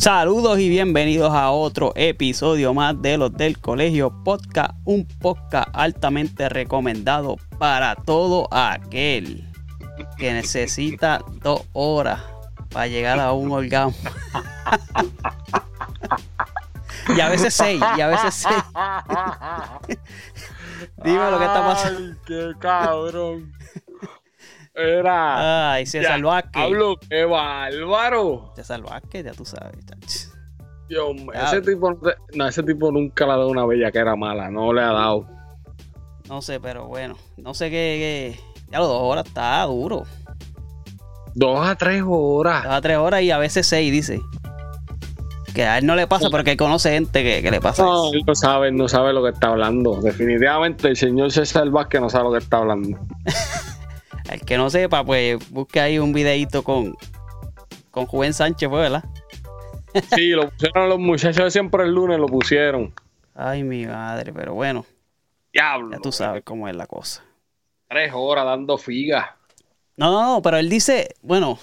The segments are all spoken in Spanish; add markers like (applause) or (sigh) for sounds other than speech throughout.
Saludos y bienvenidos a otro episodio más de los del Colegio Podcast, un podcast altamente recomendado para todo aquel que necesita dos horas para llegar a un orgasmo. (laughs) y a veces seis, y a veces seis. (laughs) Dime lo que está pasando. Qué cabrón. Era. Ay, César Vázquez. Pablo, qué bárbaro. César Vázquez, ya tú sabes. chacho. Dios mío, ese tipo, no ese tipo nunca le ha dado una bella que era mala, no le ha dado. No sé, pero bueno, no sé qué. qué- Ya los dos horas está duro. Dos a tres horas. Dos a tres horas y a veces seis, dice. Que a él no le pasa, pero que él conoce gente que, que le pasa No, él no sabe, no sabe lo que está hablando. Definitivamente el señor César Vázquez no sabe lo que está hablando. (laughs) El que no sepa, pues busque ahí un videito con, con Juven Sánchez, pues, ¿verdad? (laughs) Sí, lo pusieron los muchachos siempre el lunes, lo pusieron. Ay, mi madre, pero bueno, Diablo. ya tú sabes cómo es la cosa. Tres horas dando figas. No, no, no, pero él dice, bueno,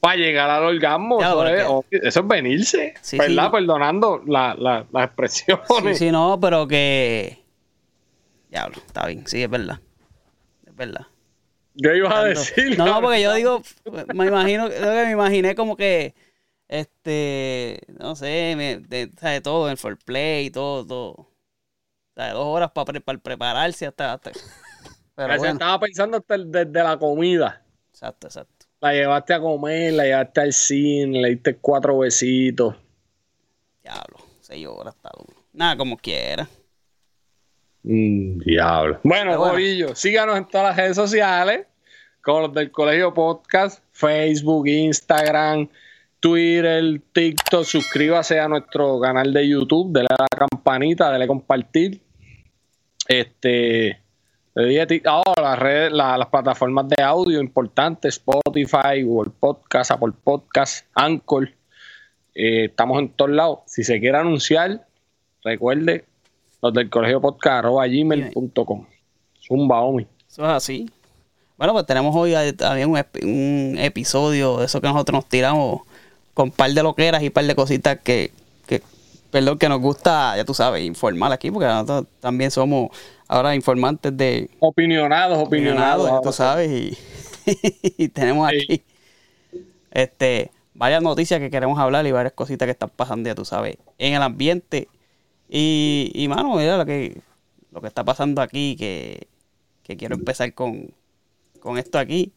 Para llegar al orgasmo, Ya, eso, es, que- eso es venirse. Sí, ¿Verdad? sí. Perdonando la- la- las sí, expresiones. sí, no, pero que. Diablo, está bien, sí, es verdad. Es verdad. Yo iba a decir. No, no, porque yo digo, me imagino, que me imaginé como que, este, no sé, me, de, de todo, el foreplay, todo, todo. O sea, dos horas para prepararse hasta, hasta- Pero bueno, estaba pensando hasta desde la comida. exacto, exacto. La llevaste a comer, la llevaste al cine, le diste cuatro besitos. Diablo, seis horas está duro. Nada, como quiera. Mm, diablo. Bueno, bueno. Corillo, síganos en todas las redes sociales, como los del Colegio Podcast, Facebook, Instagram, Twitter, TikTok. Suscríbase a nuestro canal de YouTube, dale a la campanita, dale a compartir. Este. ti- oh, las plataformas de audio importantes, Spotify, Google Podcast, Apple Podcast, Anchor. Eh, estamos en todos lados. Si se quiere anunciar, recuerde los del colegio podcast arroba gmail.com. Zumba, Omi. Eso es así. Bueno, pues tenemos hoy eh, también un, ep- un episodio de eso que nosotros nos tiramos con un par de loqueras y un par de cositas que, que, perdón, que nos gusta, ya tú sabes, informar aquí, porque nosotros también somos ahora informantes de Opinionados, opinionados. opinionados, tú sabes, y, (laughs) y tenemos Sí. aquí este varias noticias que queremos hablar y varias cositas que están pasando, ya tú sabes, en el ambiente. Y, y mano, mira lo que, lo que está pasando aquí, que, que quiero empezar con, con esto aquí.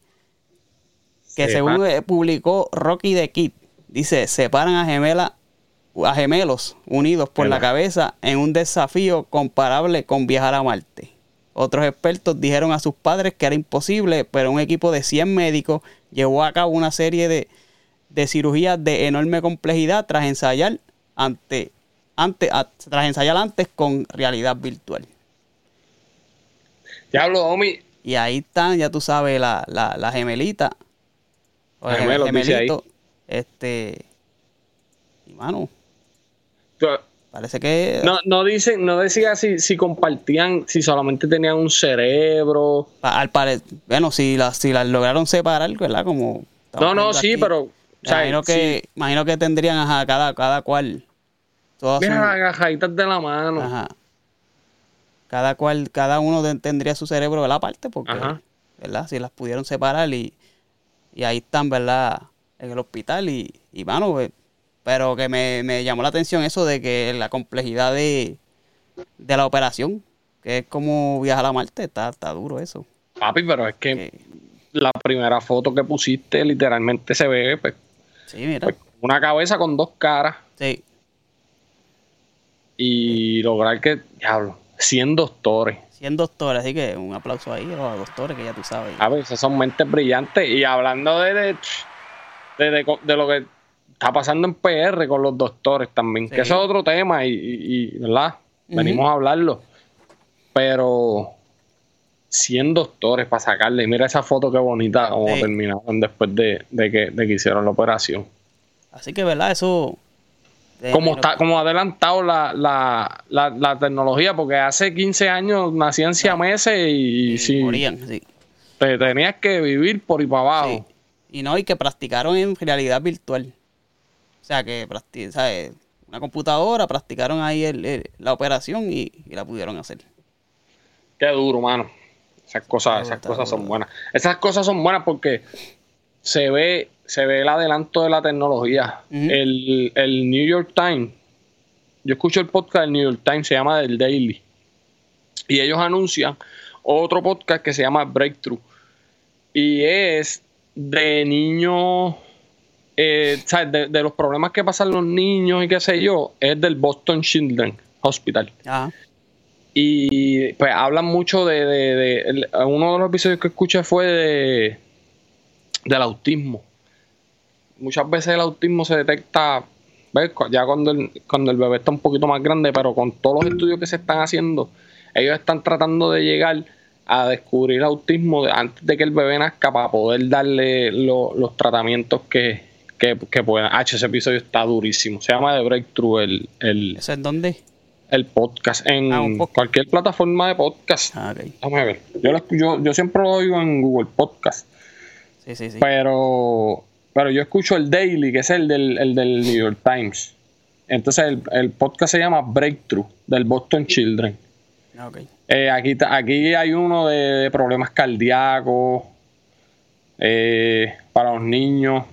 Que Sepa- según eh, publicó Rocky the Kid, dice, separan a gemela, a gemelos unidos por la cabeza en un desafío comparable con viajar a Marte. Otros expertos dijeron a sus padres que era imposible, pero un equipo de 100 médicos llevó a cabo una serie de, de cirugías de enorme complejidad tras ensayar ante, ante, a- tras ensayar antes con realidad virtual. Diablo, Omi. Y ahí están, ya tú sabes, la, la, la gemelita. O el Gemelos, gemelito. Este. Y mano, parece que. No, no dicen, no decía si, si compartían, si solamente tenían un cerebro. Al pare- bueno, si las si las lograron separar, ¿verdad? Como. No, no, sí, aquí. pero. O sea, imagino, que, imagino que tendrían ajá, cada, cada cual. Todas mira las agajaditas de la mano. ajá. Cada cual, cada uno de- tendría su cerebro de la parte, porque, Ajá. ¿verdad? Si las pudieron separar y, y ahí están, ¿verdad? En el hospital y, y mano, pues, pero que me, me llamó la atención eso de que la complejidad de, de la operación, que es como viajar a Marte, está, está duro eso. Papi, pero es que Que- la primera foto que pusiste literalmente se ve pues, sí, mira. pues, una cabeza con dos caras Sí, y lograr que, diablo, 100 doctores. 100 doctores, así que un aplauso ahí a los doctores que ya tú sabes. A veces son mentes brillantes. Y hablando de, de, de- lo que está pasando en PR con los doctores también, Sí. que eso es otro tema y, y- y, ¿verdad? Venimos a hablarlo. Pero 100 doctores para sacarle. Mira esa foto qué bonita como Sí. terminaron después de, de que, de que hicieron la operación. Así que, ¿verdad? Eso... eh, Como, está, como adelantado la, la, la, la tecnología, porque hace 15 años nacían siameses y, y si morían, sí. te tenías que vivir por y para abajo. Sí. Y no, y que practicaron en realidad virtual. O sea, que ¿sabes? una computadora, practicaron ahí el, la operación y, la pudieron hacer. Qué duro, mano. Esas cosas, esas cosas son buenas. Esas cosas son buenas porque se ve, se ve el adelanto de la tecnología. el, el New York Times, yo escucho el podcast del New York Times, se llama The Daily. Y ellos anuncian otro podcast que se llama Breakthrough. Y es de niños, eh, De, los problemas que pasan los niños y qué sé yo, es del Boston Children Hospital. Y pues hablan mucho de, Uno de los episodios que escuché fue de del autismo. Muchas veces el autismo se detecta ya cuando el, cuando el bebé está un poquito más grande, pero con todos los estudios que se están haciendo, ellos están tratando de llegar a descubrir el autismo antes de que el bebé nazca para poder darle los tratamientos que, que, puedan. H, ese episodio está durísimo. Se llama The Breakthrough. El, el, ¿Eso es dónde? El podcast. En ah, cualquier plataforma de podcast. Ah, Déjame ver. Yo, yo, yo siempre lo oigo en Google Podcast. Sí, sí, sí. Pero, pero yo escucho el Daily, que es el del, el del New York Times. Entonces el, el podcast se llama Breakthrough, del Boston Children. Ah, eh, aquí, aquí hay uno de, problemas cardíacos eh, para los niños.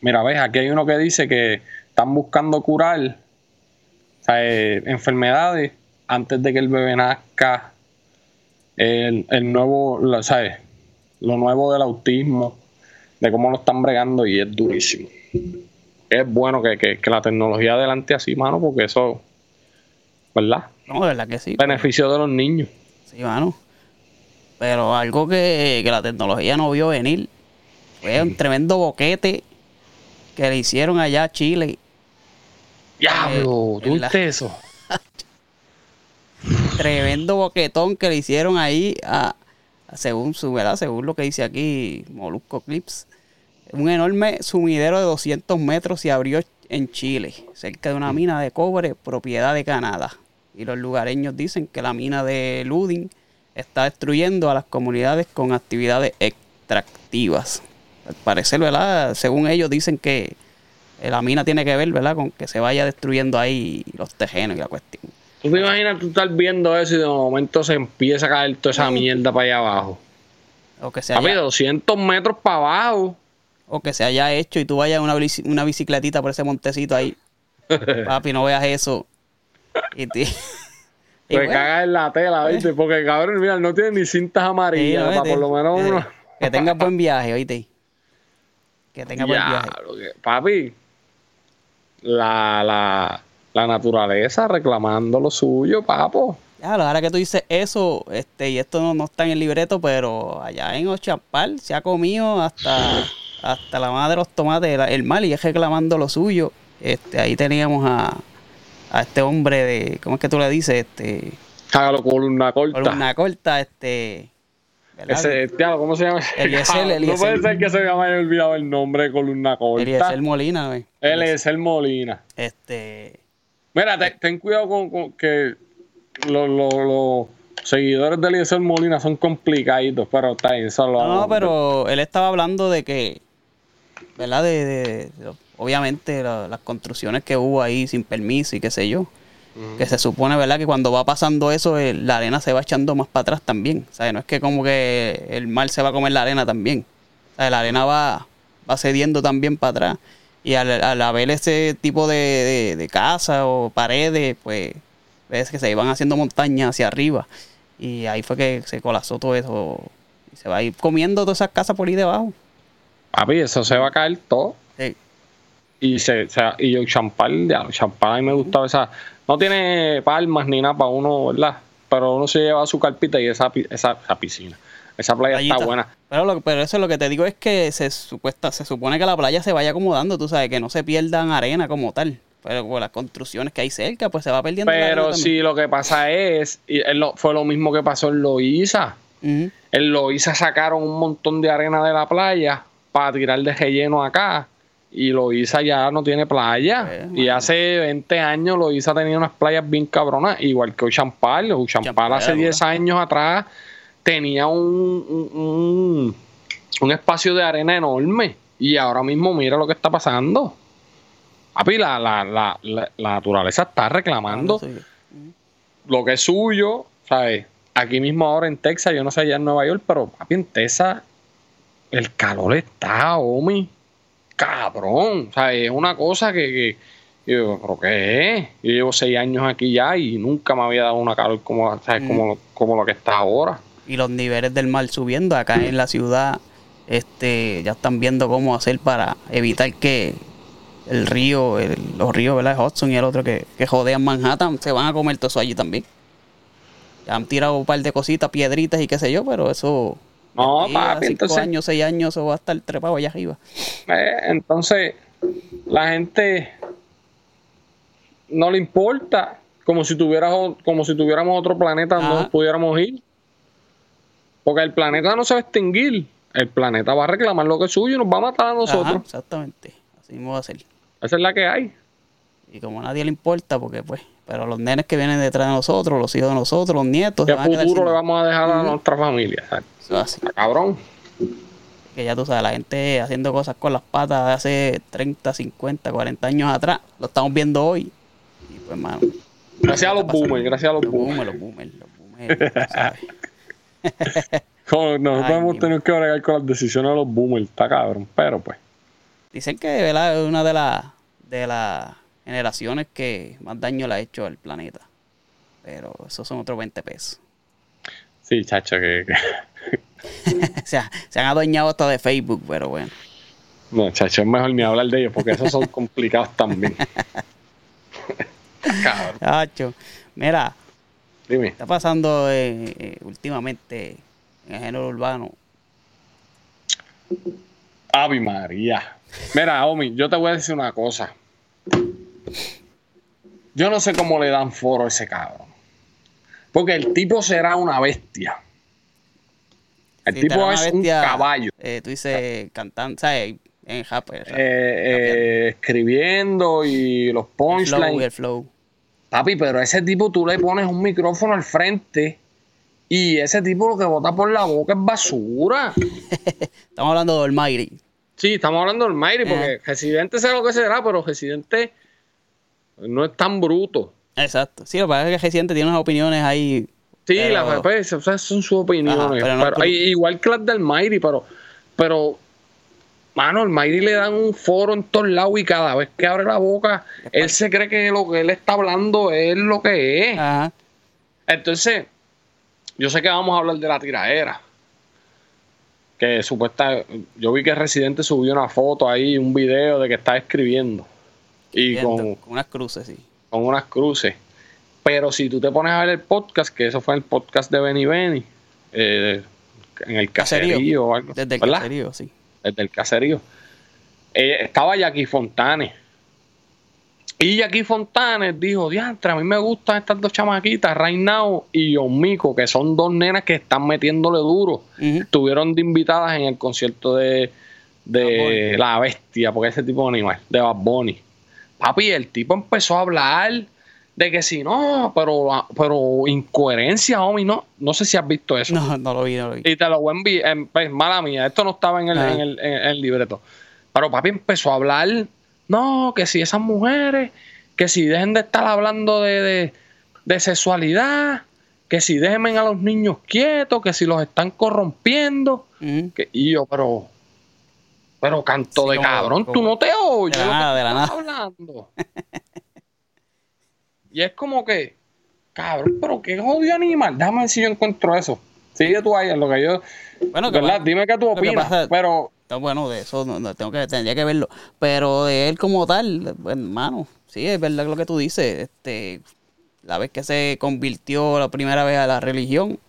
Mira, ves, aquí hay uno que dice que están buscando curar eh, enfermedades antes de que el bebé nazca. El, el nuevo, ¿sabes? Lo nuevo del autismo, de cómo lo están bregando y es durísimo. Es bueno que, que la tecnología adelante así, mano, porque eso, ¿verdad? No, de verdad que sí. Beneficio de los niños. Sí, mano. Pero algo que, la tecnología no vio venir fue un tremendo boquete que le hicieron allá a Chile. Diablo, ¿tú viste eso? (laughs) tremendo boquetón que le hicieron ahí a, según su verdad, según lo que dice aquí Molusco Clips. Un enorme sumidero de 200 metros se abrió en Chile, cerca de una mina de cobre propiedad de Canadá y los lugareños dicen que la mina de Luding está destruyendo a las comunidades con actividades extractivas. Al parecer, ¿verdad? Según ellos dicen que la mina tiene que ver, ¿verdad? Con que se vaya destruyendo ahí los tejenos y la cuestión. ¿Tú te imaginas tú estar viendo eso y de momento se empieza a caer toda esa mierda para allá abajo? O que se haya... 200 metros para abajo. O que se haya hecho y tú vayas una, una bicicletita por ese montecito ahí. (laughs) Papi, no veas eso. Y te... (laughs) pues caga en la tela, ¿viste? Porque cabrón, mira, no tiene ni cintas amarillas, para por lo menos uno. Que tenga buen viaje, ¿oíste? Que tenga buen viaje. papi, la, la, la naturaleza reclamando lo suyo, papo. Ya, ahora que tú dices eso, este, y esto no, no está en el libreto, pero allá en Ochapal se ha comido hasta, hasta la madre de los tomates, el mal, y es reclamando lo suyo. Este, ahí teníamos a, a este hombre de, ¿cómo es que tú le dices? Este, Hágalo columna corta. Columna corta, este. Ese, ¿cómo se llama? Eliezer, (laughs) No puede ser que se me haya olvidado el nombre de columna corta. Eliezer Molina, güey. Eliezer Molina. Este. Mira, ten, cuidado con, que los, seguidores de Eliezer Molina son complicaditos, pero está ahí, solo. No, pero él estaba hablando de que, ¿verdad? de, de obviamente las construcciones que hubo ahí sin permiso y qué sé yo. Que se supone, ¿verdad? Que cuando va pasando eso, eh, la arena se va echando más para atrás también. O sea, no es que como que el mar se va a comer la arena también. O sea, la arena va, va cediendo también para atrás. Y al, al haber ese tipo de, de, casa o paredes, pues ves que se iban haciendo montañas hacia arriba. Y ahí fue que se colapsó todo eso. Y se va a ir comiendo todas esas casas por ahí debajo. Papi, eso se va a caer todo. Sí. Y se, y yo champán, ya, champán a mí me gustaba esa. No tiene palmas ni nada para uno, ¿verdad? Pero uno se lleva su carpita y esa, esa, piscina. Esa playa está buena. Pero, pero eso lo que te digo es que se supuesta, se supone que la playa se vaya acomodando, tú sabes, que no se pierdan arena como tal. Pero con las construcciones que hay cerca, pues se va perdiendo. Pero si lo que pasa es, y fue lo mismo que pasó en Loíza. En Loíza sacaron un montón de arena de la playa para tirar de relleno acá y Loiza ya no tiene playa. Eh, y hace 20 años Loiza tenía unas playas bien cabronas, igual que Ochampal. Ochampal hace 10 años atrás tenía un, un, espacio de arena enorme. Y ahora mismo mira lo que está pasando. Papi, la, la, la, la, naturaleza está reclamando lo que es suyo, ¿sabes? Aquí mismo ahora en Texas, yo no sé allá en Nueva York, pero papi, en Texas el calor está, Omi, cabrón, ¿sabes? Es una cosa que, que yo, ¿pero qué es? Yo llevo seis años aquí ya y nunca me había dado una calor como, ¿sabes? como, como lo que está ahora. Y los niveles del mar subiendo acá en la ciudad, este, ya están viendo cómo hacer para evitar que el río, los ríos, ¿verdad? Hudson y el otro que, que jodean Manhattan, se van a comer todo eso allí también. Ya han tirado un par de cositas, piedritas y qué sé yo, pero eso. No, papi, cinco entonces. años, seis años, eso va a estar trepado allá arriba. Eh, entonces, la gente no le importa, como si tuvieras, como si tuviéramos otro planeta donde Ajá. no pudiéramos ir. Porque el planeta no se va a extinguir. El planeta va a reclamar lo que es suyo y nos va a matar a nosotros. Ajá, exactamente. Así mismo va a ser. Esa es la que hay. Y como a nadie le importa, porque pues, pero los nenes que vienen detrás de nosotros, los hijos de nosotros, los nietos, ¿Qué futuro le vamos a dejar a nuestra familia? así. Cabrón. Que ya tú sabes, la gente haciendo cosas con las patas de hace 30, 50, 40 años atrás, lo estamos viendo hoy. Y pues, mano. Gracias a los boomers, gracias a los Los boomers. boomers, los boomers, los boomers, (laughs) Como Nosotros Ay, hemos tenido que bregar con las decisiones de los boomers, está cabrón. Pero pues, Dicen que ¿verdad? es una de las de las generaciones que más daño le ha hecho al planeta. Pero esos son otros 20 pesos. sí, chacho, que, que- (laughs) o sea, se han adueñado hasta de Facebook, pero bueno. No, chacho, es mejor ni hablar de ellos porque esos son (laughs) complicados también. (laughs) cabrón. Chacho, mira, Dime. está pasando eh, eh, últimamente en el género urbano. Ave María. Mira, Omi, yo te voy a decir una cosa. Yo no sé cómo le dan foro a ese cabrón. Porque el tipo será una bestia. El tipo es un caballo. eh, tú dices cantando, ¿sabes? En Eh, eh, escribiendo y los el flow, punchlines. el flow. Papi, pero a ese tipo tú le pones un micrófono al frente y ese tipo lo que bota por la boca es basura. (laughs) Estamos hablando del Almighty. Sí, estamos hablando del Mayri porque Eh. Residente sé lo que será, pero Residente no es tan bruto. Exacto. Sí, lo que pasa es que Residente tiene unas opiniones ahí. Sí, pero- las pues, o sea, son sus opiniones. Ajá, pero no igual que las del Mayri, pero, pero, mano, el Mayri le dan un foro en todos lados y cada vez que abre la boca, él se cree que lo que él está hablando es lo que es. Ajá. Entonces, yo sé que vamos a hablar de la tiraera. Que supuesta, yo vi que Residente subió una foto ahí, un video de que está escribiendo. Y con, con unas cruces, sí. con unas cruces. Pero si tú te pones a ver el podcast, que eso fue el podcast de Benny Benny, eh, en el Caserío. caserío o algo. Desde el ¿verdad? caserío, sí. Desde el caserío. Eh, estaba Jackie Fontanes. Y Jackie Fontanes dijo, diantre, a mí me gustan estas dos chamaquitas, Now y John Mico, que son dos nenas que están metiéndole duro. Estuvieron de invitadas en el concierto de, de. La Bestia, porque ese tipo de animal, de Bad Bunny. Papi, el tipo empezó a hablar de que si no, pero, pero incoherencia, homie, no. No sé si has visto eso. No, no lo vi, no lo vi. Y te lo voy a enviar. en- pues, mala mía, esto no estaba en el, Ah. en, el, en el libreto. Pero papi empezó a hablar, no, que si esas mujeres, que si dejen de estar hablando de, de, de sexualidad, que si dejen a los niños quietos, que si los están corrompiendo. Ujú. Que, y yo, pero, pero canto Sí, de como- cabrón, tú como- no te oyes. de la nada, tú de la hablando. (laughs) y es como que, cabrón, pero qué jodido animal. Déjame ver si yo encuentro eso. Sigue tú ahí en lo que yo. Bueno, que ¿Verdad? Dime qué tú que opinas. pero, No, bueno, de eso no, no, tengo que, tendría que verlo. Pero de él como tal, hermano, sí, es verdad lo que tú dices. Este, la vez que se convirtió la primera vez a la religión,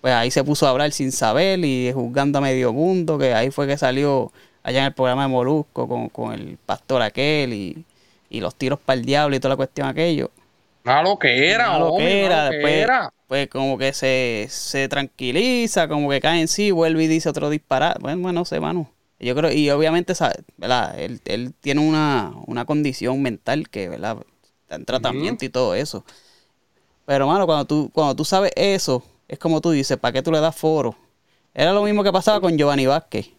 pues ahí se puso a hablar sin saber y juzgando a medio mundo, que ahí fue que salió allá en el programa de Molusco con, con el pastor aquel y, y los tiros para el diablo y toda la cuestión aquello. Nada lo que era, Nada lo homie, que nada era, lo que después, era. pues como que se, se tranquiliza, como que cae en sí, vuelve y dice otro disparate. Bueno, bueno, no sé, mano. Yo creo, y obviamente, ¿verdad? Él, él tiene una, una condición mental que, ¿verdad? Está en tratamiento y todo eso. Pero, mano, cuando tú, cuando tú sabes eso, es como tú dices, ¿para qué tú le das foro? Era lo mismo que pasaba con Giovanni Vázquez.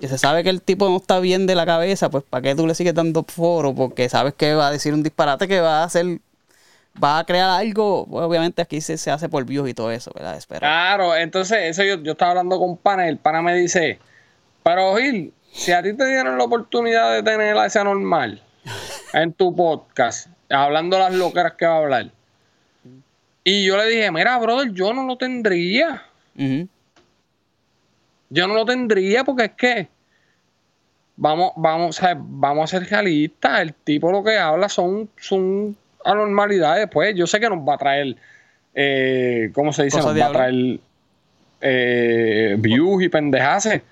que se sabe que el tipo no está bien de la cabeza, pues ¿para qué tú le sigues dando foro? Porque sabes que va a decir un disparate que va a hacer, va a crear algo, pues, obviamente aquí se, se, hace por views y todo eso, ¿verdad? Espero. Claro, entonces eso yo, yo estaba hablando con pana y el pana me dice, pero Gil, si a ti te dieron la oportunidad de tener a ese normal (laughs) en tu podcast, hablando las loqueras que va a hablar, y yo le dije, mira, brother, yo no lo tendría. Yo no lo tendría porque es que vamos, vamos, vamos a ser realistas. El tipo lo que habla son, son anormalidades. Pues yo sé que nos va a traer, eh, ¿cómo se dice? nos va a traer eh, views y pendejaces.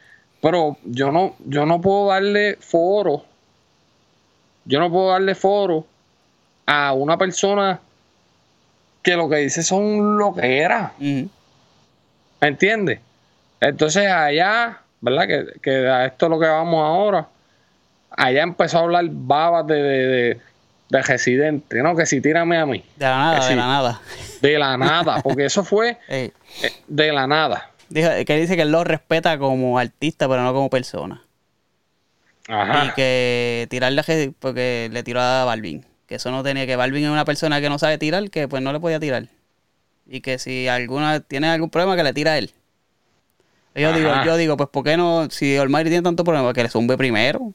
Pero yo no, yo no puedo darle foro. Yo no puedo darle foro a una persona que lo que dice son lo que era. ¿Me entiendes? Entonces allá, ¿verdad? Que, que, a esto es lo que vamos ahora. Allá empezó a hablar babas de, de, de, residente, ¿no? Que si tírame a mí. De la nada, de la nada. De la nada, porque eso fue (laughs) eh, de la nada. que dice que él lo respeta como artista, pero no como persona. Ajá. Y que tirarle porque le tiró a Balvin. Que eso no tenía, que Balvin es una persona que no sabe tirar, que pues no le podía tirar. Y que si alguna tiene algún problema, que le tira a él. Yo digo, yo digo, pues ¿por qué no? Si Olmairi tiene tanto problema, que le zumbe primero.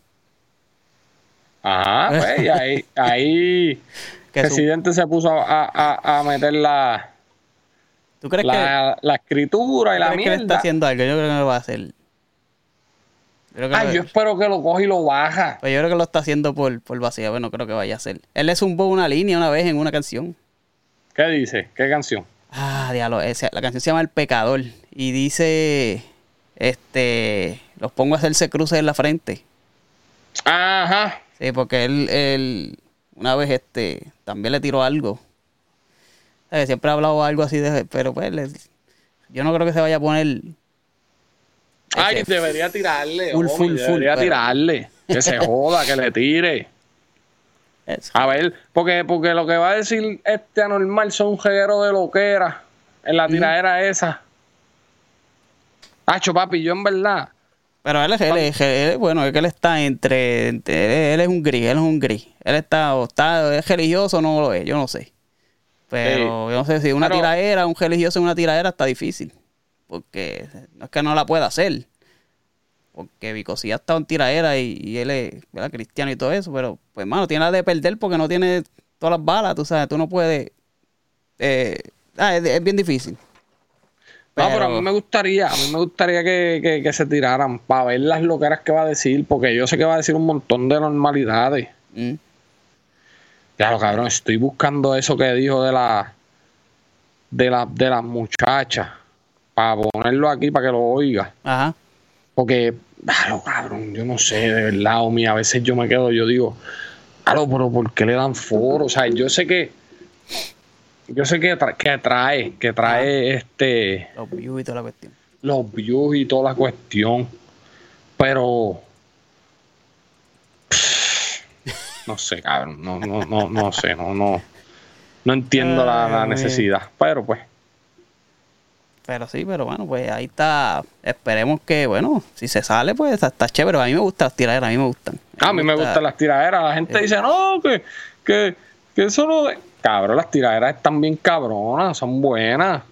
Ajá, pues y ahí, ahí (laughs) el presidente se puso a, a, a meter la, ¿Tú crees la, que, la escritura y la mierda. Que está haciendo algo, yo creo que no lo va a hacer. Ay, yo espero que lo coge y lo baja. Pues yo creo que lo está haciendo por, por vacía, bueno, no creo que vaya a hacer. Él le zumbó una línea una vez en una canción. ¿Qué dice? ¿Qué canción? Ah, diablo, la canción se llama El Pecador y dice, este, los pongo a hacerse cruces en la frente. Ajá. Sí, porque él, él una vez, este, también le tiró algo. Siempre ha hablado algo así de, pero pues, yo no creo que se vaya a poner Ay, debería tirarle. debería tirarle. Que se (laughs) joda, que le tire. A ver, porque, porque lo que va a decir este anormal son un jeguero de loquera en la tiradera esa. Hacho, papi, yo en verdad. Pero él, es, bueno, es que él está entre, él es un gris, él es un gris. Él está, o está, es religioso o no lo es, yo no sé. Pero yo no sé si una tiradera, un religioso en una tiradera está difícil porque no es que no la pueda hacer. Porque Vicosí ha estado en tiraera y, él es cristiano y todo eso, pero pues mano, tiene la de perder porque no tiene todas las balas, tú sabes, tú no puedes... Eh, ah, es, bien difícil. No, pero a mí me gustaría, a mí me gustaría que, se tiraran para ver las loqueras que va a decir, porque yo sé que va a decir un montón de normalidades. Mm. Claro, cabrón, estoy buscando eso que dijo de la de la de las muchachas para ponerlo aquí para que lo oiga. Ajá. Porque, claro, cabrón, yo no sé, de verdad, o a veces yo me quedo, yo digo, claro, pero ¿por qué le dan foro? O sea, yo sé que, yo sé que, que trae, que trae este... Los views y toda la cuestión. Los views y toda la cuestión, pero... no sé, cabrón, no, no, no, no sé, no, no, no entiendo la necesidad, pero pues... Pero sí, pero bueno, pues ahí está. Esperemos que, bueno, si se sale, pues está, chévere. A mí me gustan las tiraderas, a mí me gustan. A mí, me, gustan las tiraderas. La gente dice, no, que, que, que eso no. Cabrón, las tiraderas están bien cabronas, son buenas.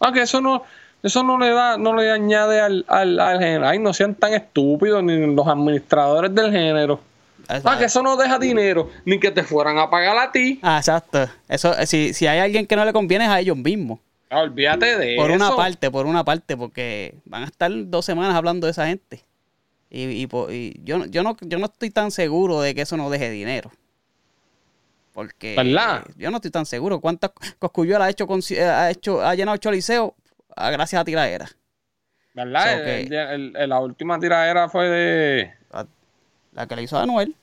Ah, que eso no. Eso no le da, no le añade al, al, al género. Ay, no sean tan estúpidos ni los administradores del género. Ah, que eso no deja dinero, ni que te fueran a pagar a ti. Ah, exacto. Eso, si, si hay alguien que no le conviene es a ellos mismos. Ah, olvídate de por una parte, por una parte, porque van a estar dos semanas hablando de esa gente. Y, yo, yo, no, yo no estoy tan seguro de que eso no deje dinero. Porque yo no estoy tan seguro. ¿Cuántas coscuyuelas ha hecho, eh, ha hecho, ha llenado Choliseo gracias a tiradera? ¿Verdad? la última tiradera fue de. La, que le hizo a Anuel.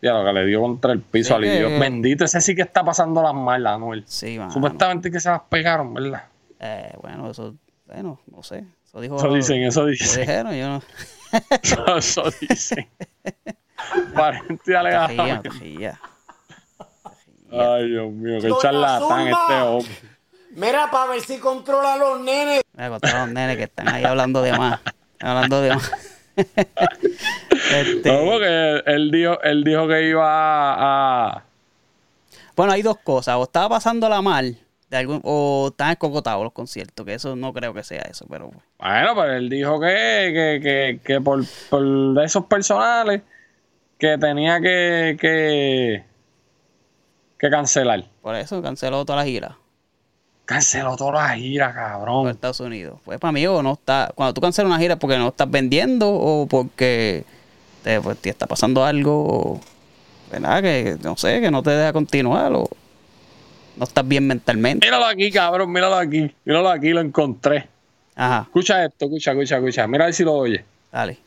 Ya, lo que le dio contra el piso al Dios. Bendito, ese sí que está pasando las malas, Anuel. Sí, Supuestamente que se las pegaron, ¿verdad? Eh, bueno, eso, bueno, no sé. Eso, dijo, eso dicen, eso dicen. Eso dijeron, yo no. eso, (laughs) eso dicen. (laughs) Parente alegadamente. Ay, Dios mío, qué charlatán este hombre. Mira, para ver si controla a los nenes. Mira, controla a los nenes que están ahí hablando de más. Hablando de más. (laughs) Este, No, porque él dijo, él dijo que iba a. Bueno, hay dos cosas. O estaba pasándola mal, de algún, o están escocotados los conciertos, que eso no creo que sea eso, pero Bueno, pero él dijo que, que, que, que por, por esos personales que tenía que, que, que cancelar. por eso canceló toda la gira Canceló toda la gira, por cabrón. Estados Unidos. Pues para mí, o no está, cuando tú cancelas una gira porque no estás vendiendo o porque te, pues, te está pasando algo, o, ¿verdad? Que no sé, que no te deja continuar o no estás bien mentalmente. Míralo aquí, cabrón, míralo aquí. Míralo aquí, lo encontré. Ajá, Escucha esto, escucha, escucha, escucha. Mira a ver si lo oye. dale.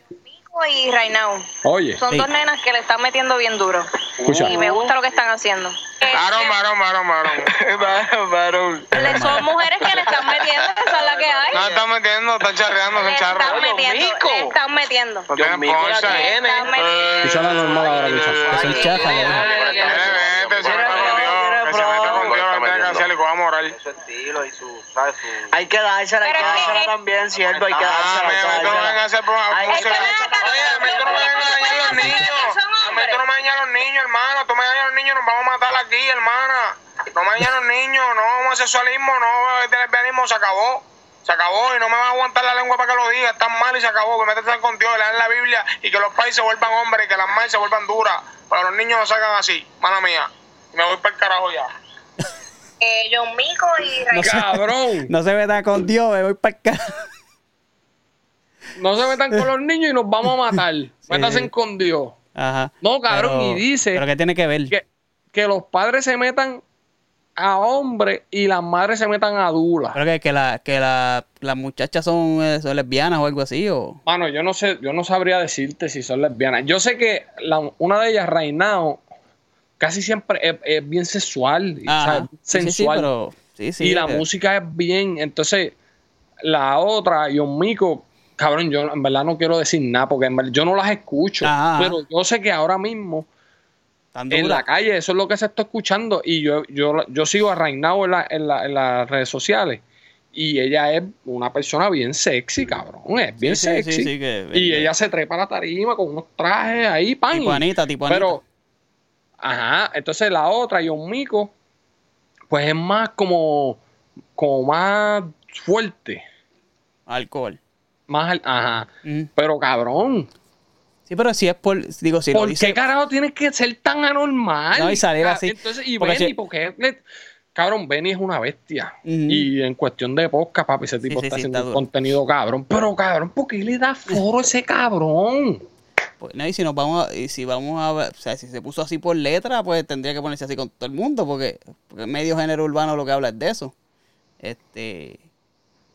Y Rainao. Oye. Son Sí. dos nenas que le están metiendo bien duro. Escucha. Y me gusta lo que están haciendo. Varón, varón, varón, varón. Varón, varón. Son mujeres que le están metiendo, esa es la que hay. No están metiendo, están charreando, son charros. están metiendo, le están metiendo. No tienen. Escucha la normal ahora. Que se meta con Dios, que se meta con Dios, lo que tiene que hacer y coja moral. Su estilo y su, ¿sabes? Su... Hay que dársela, hay que también, cierto, hay que Ah, dársela, me no a hacer por que a mí tú no me vengas a dañar a los niños. A mí tú no me dañas a los niños, hermano. Tú me dañas a los niños, nos vamos a matar aquí, hermana. No me dañas a los niños, no homosexualismo, no lesbianismo, se acabó. Se acabó y no me van a aguantar la lengua para que lo diga. Están mal y se acabó. Que métete con Dios, lean la Biblia y que los países se vuelvan hombres y que las madres se vuelvan duras. Para que los niños no salgan así, mala mía. Y me voy para el carajo ya. Eh, John Mico y No sé, Cabrón. no se metan con Dios, me voy para acá. No se metan con los niños y nos vamos a matar. (laughs) Métanse con Dios. Ajá. No, cabrón, Pero- y dice ¿Pero qué tiene que ver? que, que los padres se metan a hombres y las madres se metan a dulas. Creo que, que, la, que la, las muchachas son, eh, son lesbianas o algo así, o... Mano, yo no sé, yo no sabría decirte si son lesbianas. Yo sé que la- una de ellas, Reinao, casi siempre es, es bien sexual, o sea, Sí, sí, sí, sensual. pero... Sí, sí. y la eh, música es bien. Entonces, la otra, John Mico, cabrón, yo en verdad no quiero decir nada porque en verdad yo no las escucho. Ajá. Pero yo sé que ahora mismo en la calle eso es lo que se está escuchando. Y yo, yo, yo sigo a Reinao en, la- en, la- en las redes sociales. Y ella es una persona bien sexy, cabrón. Es bien Sí, sexy. sí, sí, que- y ella se trepa a la tarima con unos trajes ahí, pan. Tipo Anita, tipo Anita. Pero, ajá, entonces la otra, John Mico, pues es más como, como más fuerte. Alcohol. Más, al- ajá. Pero cabrón, Sí, pero si es por... Digo, si lo ¿por dice... qué carajo tienes que ser tan anormal? No, y salir Ca- así. Entonces, y Porque Benny, si- porque le- Cabrón, Benny es una bestia. Y en cuestión de podcast, papi, ese tipo sí, está sí, haciendo está un duro. contenido cabrón. Pero cabrón, ¿por qué le da foro a ese cabrón? Pues, no, y si nos vamos a, y si vamos a ver, o sea, si se puso así por letra, pues tendría que ponerse así con todo el mundo, porque, porque medio género urbano lo que habla es de eso. Este,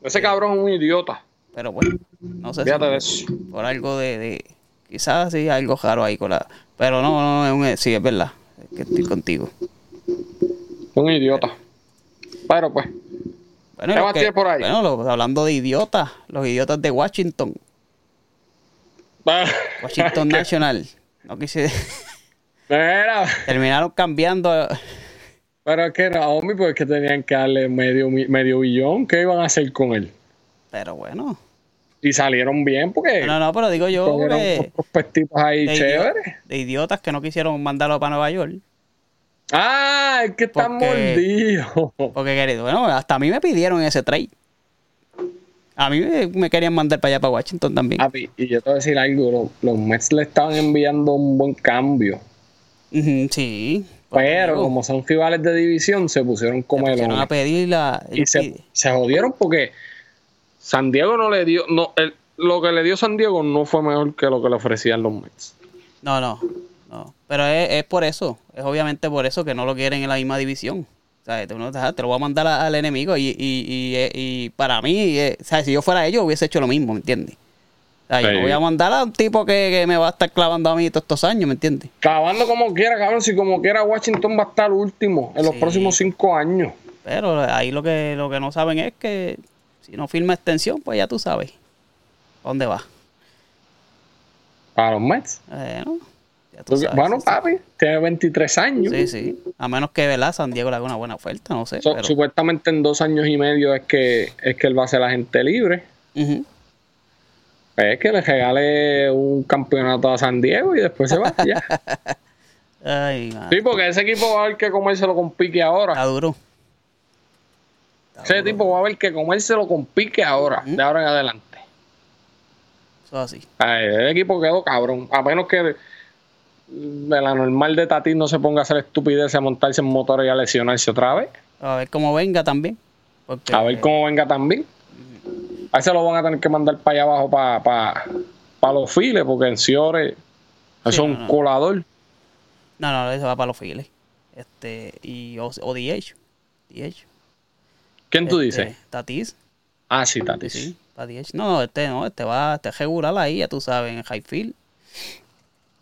Ese cabrón es un idiota. Pero bueno, no sé si eso. por algo de, de quizás sí algo raro ahí con la, pero no, no, es un- sí es verdad, es que estoy contigo. Un idiota. Pero pues, Bueno, ¿Qué más que- por ahí? bueno, lo- hablando de idiotas, los idiotas de Washington, Washington (laughs) National, no quise, (laughs) Mira, terminaron cambiando pero es que Naomi, pues es que tenían que darle medio, medio billón. ¿Qué iban a hacer con él? Pero bueno, Y salieron bien porque no, no, pero digo yo cogieron que- unos prospectitos ahí de, chéveres. de idiotas que no quisieron mandarlo para Nueva York. Ah, es que están Porque- mordidos. Porque, querido, bueno, hasta a mí me pidieron ese trade. A mí me, me querían mandar para allá, para Washington también. Y yo te voy a decir algo, lo- los, Mets le estaban enviando un buen cambio. Sí. Porque, Pero digo, como son rivales de división, se pusieron se como pusieron a pedir la... Y se, se jodieron porque San Diego no le dio, no, el- lo que le dio San Diego no fue mejor que lo que le ofrecían los Mets. No, no, no. Pero es, es por eso. Es obviamente por eso que no lo quieren en la misma división. O sea, te, te lo voy a mandar a- al enemigo y, y, y, eh, y para mí, eh, o sea, si yo fuera ellos hubiese hecho lo mismo, ¿me entiendes? O sea, yo no voy a mandar a un tipo que, que me va a estar clavando a mí todos estos años, ¿me entiendes? Clavando como quiera, cabrón, si como quiera Washington va a estar último en los Sí. próximos cinco años. Pero ahí lo que, lo que no saben es que si no firma extensión, pues ya tú sabes. ¿a ¿Dónde va? Para los Mets. Bueno, ya tú sabes. bueno, papi, tiene 23 años. sí, sí. A menos que ¿verdad? San Diego le haga una buena oferta, no sé. So- pero- Supuestamente en dos años y medio es que, es que él va a ser agente libre. Ujú. Es que le regale un campeonato a San Diego y después se va. ya. (laughs) Ay, man. Sí, porque ese equipo va a haber que comérselo con pique ahora. Está duro. Ese tipo va a haber que comérselo con pique ahora, de ahora en adelante. Eso es así. Ay, el equipo quedó cabrón. A menos que de la normal de Tatis no se ponga a hacer estupidez a montarse en motor y a lesionarse otra vez. A ver cómo venga también. Porque, A ver cómo venga también. A ese lo van a tener que mandar para allá abajo para para los files, porque en Ciore es Sí, un no, no. colador. No, no, eso va para los files. Este, y o, o DH. DH. ¿Quién tú Este, dices? Tatis. Ah, sí, Tatis. Sí. No, no, este no, este va, este es regular ahí, ya tú sabes, en Highfield.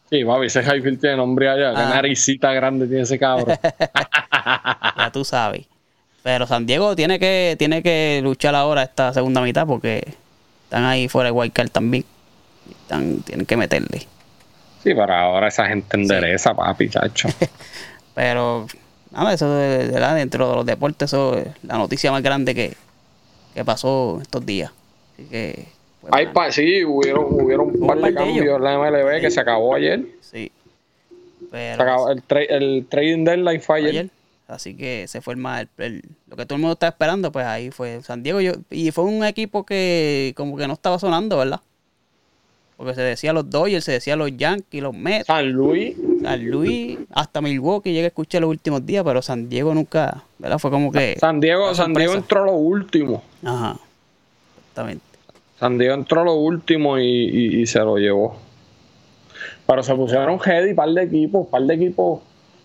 Sí, papi, ese Highfield tiene nombre allá. Qué Ah. naricita grande tiene ese cabrón. (laughs) ya tú sabes. Pero San Diego tiene que, tiene que luchar ahora esta segunda mitad porque están ahí fuera de Wildcard también. Están, tienen que meterle. sí, pero ahora esa gente endereza, papi, chacho. (laughs) Pero, nada, eso de, de dentro de los deportes, eso es la noticia más grande que, que pasó estos días. Así que, pues, Ay, nada, pa, sí, hubieron, hubieron un Hubo par un de par de cambios en la MLB que se acabó ayer. sí. Se acabó, el, tra- el trading deadline fue ayer. ayer. Así que se fue el más, el- el- lo que todo el mundo estaba esperando, pues ahí fue San Diego. Yo, y fue un equipo que como que no estaba sonando, ¿verdad? Porque se decía los Dodgers, se decía los Yankees, los Mets, San Luis, San Luis, hasta Milwaukee llegué a escuchar los últimos días, pero San Diego nunca, ¿verdad? Fue como que... San Diego, San Diego entró lo último. Ajá, exactamente. San Diego entró lo último y, y- y se lo llevó. Pero se pusieron heavy, par de equipos, par de equipos.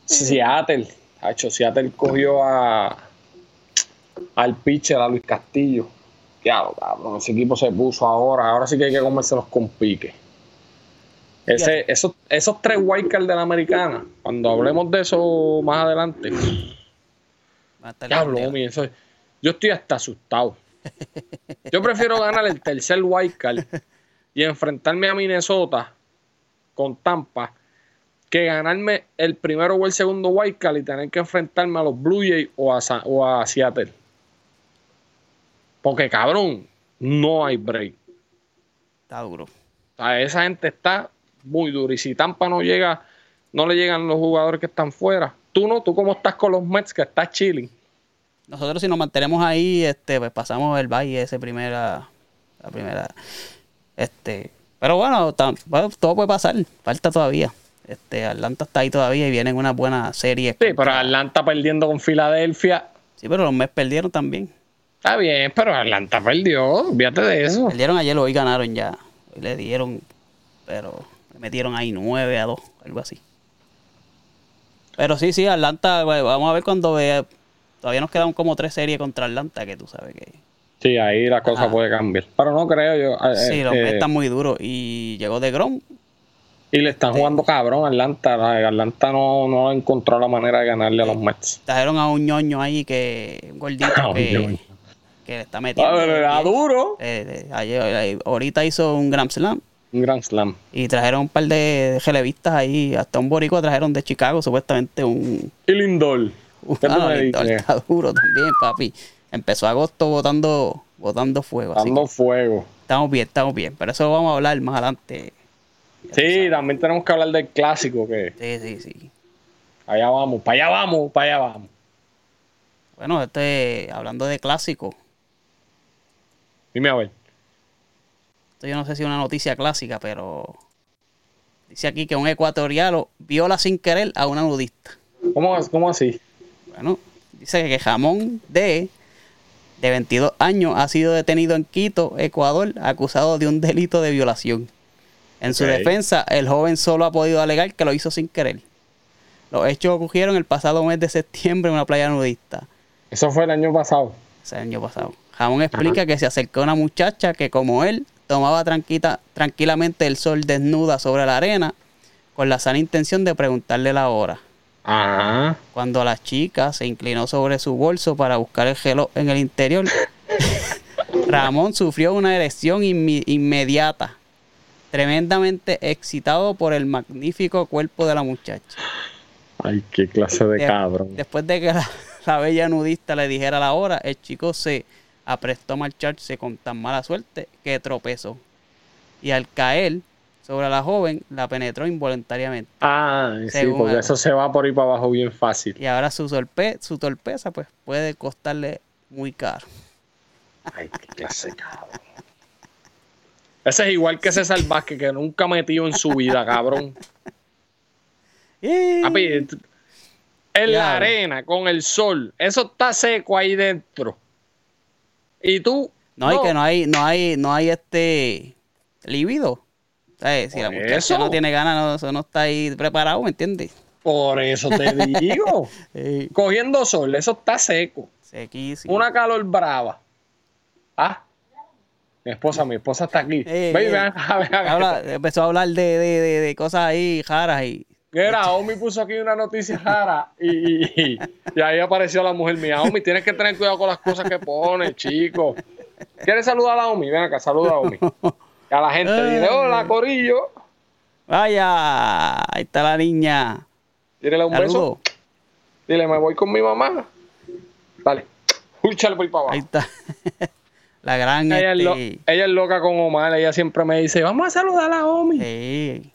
Seattle, hecho, Seattle cogió a al pitcher, a Luis Castillo. Diablo, cabrón, ese equipo se puso ahora. Ahora sí que hay que comérselos con pique. Ese, esos, esos tres wildcards de la americana, cuando hablemos de eso más adelante, Diablo, homie, eso- yo estoy hasta asustado. Yo prefiero ganar el tercer wildcard y enfrentarme a Minnesota con Tampa que ganarme el primero o el segundo wildcard y tener que enfrentarme a los Blue Jays o a, o a Seattle. Porque cabrón, no hay break. Está duro. O sea, esa gente está muy dura. Y si Tampa no llega, no le llegan los jugadores que están fuera. Tú no, tú cómo estás con los Mets que estás chilling. Nosotros si nos mantenemos ahí, este, pues pasamos el valle ese primera, la primera, este, pero bueno, todo puede pasar, falta todavía. Este, Atlanta está ahí todavía y vienen una buena serie. Sí, pero Atlanta perdiendo con Filadelfia. Sí, pero los Mets perdieron también. Está bien, pero Atlanta perdió. Fíjate de eso. Perdieron ayer, hoy ganaron ya. Hoy le dieron, pero le metieron ahí 9 a 2, algo así. Pero sí, sí, Atlanta, vamos a ver cuando vea. Todavía nos quedan como tres series contra Atlanta, que tú sabes que. Sí, ahí la cosa Ajá. puede cambiar. Pero no creo yo. eh, Sí, los Mets eh, están muy duros. Y llegó de Grom. y le están jugando cabrón a Atlanta. La- Atlanta no, no encontró la manera de ganarle a los Mets. Trajeron a un ñoño ahí que. Un gordito (laughs) Ah, que. Que le está metiendo. Ah, pero era duro. Eh, ayer- eh, ahorita hizo un Grand Slam. Un Grand Slam. Y trajeron un par de relevistas ahí. Hasta un boricua trajeron de Chicago, supuestamente un. Y Lindor. (laughs) ¿Qué tú Ah, Lindor está duro también, papi. Empezó agosto botando, botando fuego. Que fuego. estamos bien, estamos bien. Pero eso vamos a hablar más adelante. Sí, también tenemos que hablar del clásico que Sí, sí, sí. allá vamos, para allá vamos, para allá vamos. Bueno, este, hablando de clásico, Dime a ver. esto yo no sé si es una noticia clásica, pero dice aquí que un ecuatoriano viola sin querer a una nudista. ¿Cómo, cómo así? Bueno, dice que Jamón D, de 22 años, ha sido detenido en Quito, Ecuador, acusado de un delito de violación. En su defensa, el joven solo ha podido alegar que lo hizo sin querer. Los hechos ocurrieron el pasado mes de septiembre en una playa nudista. Eso fue el año pasado. ese año pasado. Jamón explica que se acercó a una muchacha que, como él, tomaba tranquila, tranquilamente el sol desnuda sobre la arena con la sana intención de preguntarle la hora. Ajá. Cuando la chica se inclinó sobre su bolso para buscar el reloj en el interior, (laughs) Ramón sufrió una erección inmediata, tremendamente excitado por el magnífico cuerpo de la muchacha. Ay, qué clase de De- cabrón. Después de que la, la bella nudista le dijera la hora, el chico se aprestó a marcharse con tan mala suerte que tropezó y al caer sobre la joven la penetró involuntariamente. Ah, sí, porque eso se va por ahí para abajo bien fácil. Y ahora su, torpe- su torpeza pues puede costarle muy caro. Ay, qué clase cabrón. Ese es igual que César Vázquez, que nunca metió en su vida, cabrón. (laughs) En la arena, con el sol, eso está seco ahí dentro. Y tú. No hay que no hay, no hay, no hay este líbido. ¿Sabes? Si la muchacha eso. no tiene ganas, no, eso no está ahí preparado, ¿me entiendes? Por eso te (laughs) digo. Sí. Cogiendo sol, eso está seco. Sequísimo. Una calor brava. Ah. Mi esposa, mi esposa está aquí. Eh, Ven, eh, ven. Habla- empezó a hablar de, de, de, de cosas ahí raras y Mira, Omi puso aquí una noticia rara y, y, y ahí apareció la mujer mía. Omi, tienes que tener cuidado con las cosas que pones, chico. ¿Quieres saludar a Omi? Ven acá, saluda a Omi. A la gente dile, hola, Corillo. vaya, ahí está la niña. Tírele un beso. Dile, me voy con mi mamá. Dale. Úchale por ahí para Ahí abajo. está. la gran Ella es, este, ella es loca con Omar. Ella siempre me dice, vamos a saludar a Omi. sí.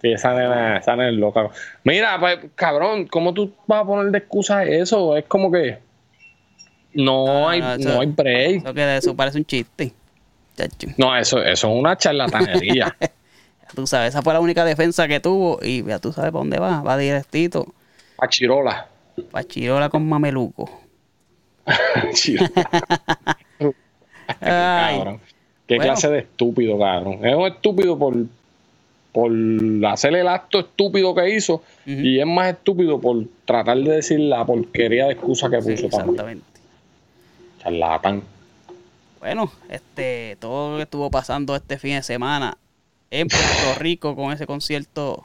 Sí, esa nena, esa nena es loca. Mira, pues, cabrón, ¿cómo tú vas a poner de excusa eso? Es como que no, No, hay, no, no, eso- hay break. Eso que eso parece un chiste. Chacho. No, eso, eso es una charlatanería. Ya (laughs) tú sabes, esa fue la única defensa que tuvo y ya tú sabes para dónde va. Va directito. A Chirola. Pa' Chirola con mameluco. Chirola. (laughs) (laughs) Ay, cabrón. Qué Bueno. clase de estúpido, cabrón. Es un estúpido por, por hacer el acto estúpido que hizo y es más estúpido por tratar de decir la porquería de excusa que sí, puso también. exactamente. Charlatán. Bueno, este, todo lo que estuvo pasando este fin de semana en Puerto Rico con ese concierto,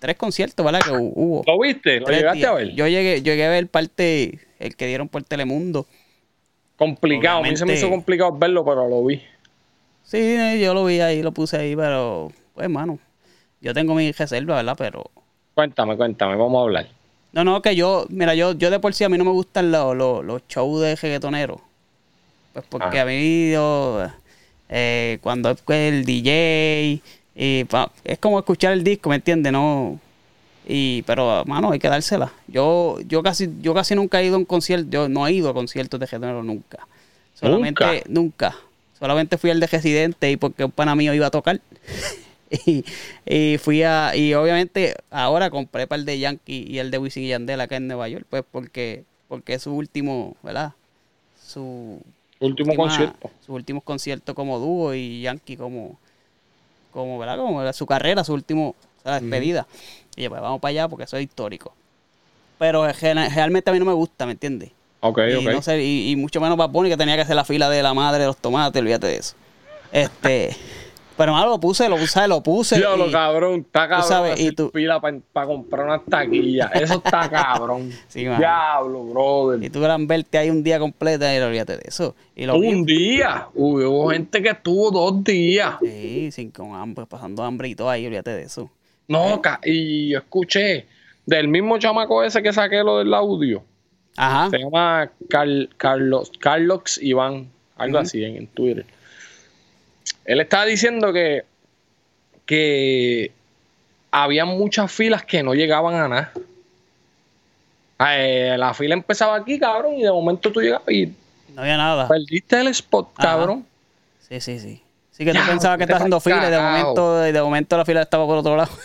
tres conciertos, ¿verdad? Que hu- hubo. ¿Lo viste? ¿Lo Tres llegaste a ver? Yo llegué, llegué a ver parte, el que dieron por Telemundo. Complicado. A mí se me hizo complicado verlo, pero lo vi. Sí, yo lo vi ahí, lo puse ahí, pero, pues, hermano, yo tengo mi reserva, ¿verdad? Pero, Cuéntame, cuéntame, vamos a hablar. no, no, que yo, mira, yo, yo de por sí a mí no me gustan los, los, los shows de reggaetoneros. Pues porque Ah. a mí, yo, eh, cuando es el DJ, y pa- es como escuchar el disco, ¿me entiendes? No, y, pero, mano, hay que dársela. Yo, yo casi, yo casi nunca he ido a un concierto, yo no he ido a conciertos de reggaetoneros nunca. Solamente, nunca. Solamente fui al de Residente y porque un pana mío iba a tocar. (laughs) y, y fui a, y obviamente ahora compré para el de Yankee y el de Wisin y Yandel acá en Nueva York, pues porque, porque es su último, ¿verdad? Su Último última- concierto. Sus últimos conciertos como dúo y Yankee como, como, ¿verdad? Como su carrera, su último, o sea, la despedida. Y yo, pues vamos para allá porque eso es histórico. Pero gen- realmente a mí no me gusta, ¿me entiendes? Ok, y, ok. no sé, y, y mucho menos Bad Bunny que tenía que hacer la fila de la madre de los tomates, olvídate de eso. Este, (laughs) pero malo, lo puse, lo puse, lo puse. Diablo, y- cabrón, está cabrón. sabes, y tú- fila para comprar una taquilla. Eso está (laughs) cabrón. Sí. Diablo, brother. y tú gran verte ahí un día completo y olvídate de eso. Y lo Un vi, día. Uy, hubo gente que estuvo dos días. sí, sin con hambre, pasando hambre y todo ahí, olvídate de eso. No, ca- y yo escuché del mismo chamaco ese que saqué lo del audio. Ajá. Se llama Carl- Carlos, Carlos Iván, algo así en, en Twitter. Él estaba diciendo que, que había muchas filas que no llegaban a nada. Ah, eh, la fila empezaba aquí, cabrón, y de momento tú llegabas y No había nada. perdiste el spot, Ajá. cabrón. Sí, sí, sí. Sí que tú Ya, pensabas que estás haciendo fila y de momento, y de momento la fila estaba por otro lado. (laughs)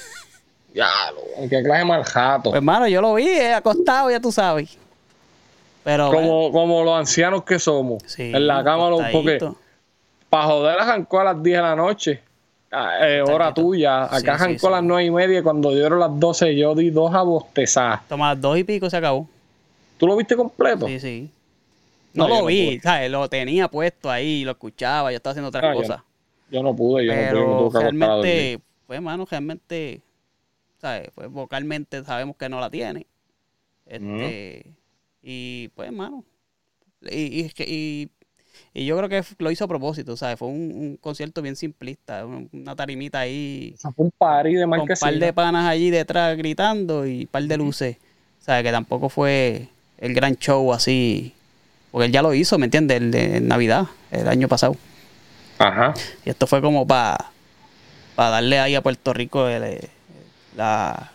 Ya, lo, qué clase mal jato. Pues hermano, yo lo vi eh, acostado, ya tú sabes. Pero bueno, como, como los ancianos que somos. sí, en la cama, lo, porque. Para joder arrancó a las 10 de la noche. Ah, eh, hora tuya. Acá Sí, sí, arrancó sí. a las 9 y media. Cuando dieron las 12, yo di dos a bostezar. Toma las dos y pico se acabó. ¿Tú lo viste completo? Sí, sí. No, No, lo no vi. ¿sabes? Lo tenía puesto ahí, lo escuchaba, yo estaba haciendo otras yo cosas. Yo no pude, yo no pude. Pero realmente, pues hermano, realmente, ¿sabes? Pues vocalmente sabemos que no la tiene. Este, y pues hermano, y, y, y, y yo creo que lo hizo a propósito, ¿sabes? Fue un, un concierto bien simplista, un- una tarimita ahí, Eso fue un party de con un par de panas allí detrás gritando y un par de luces, ¿sabes? Que tampoco fue el gran show así, porque él ya lo hizo, ¿me entiendes? El de Navidad, el año pasado. Ajá. Y esto fue como para darle ahí a Puerto Rico el, eh, la...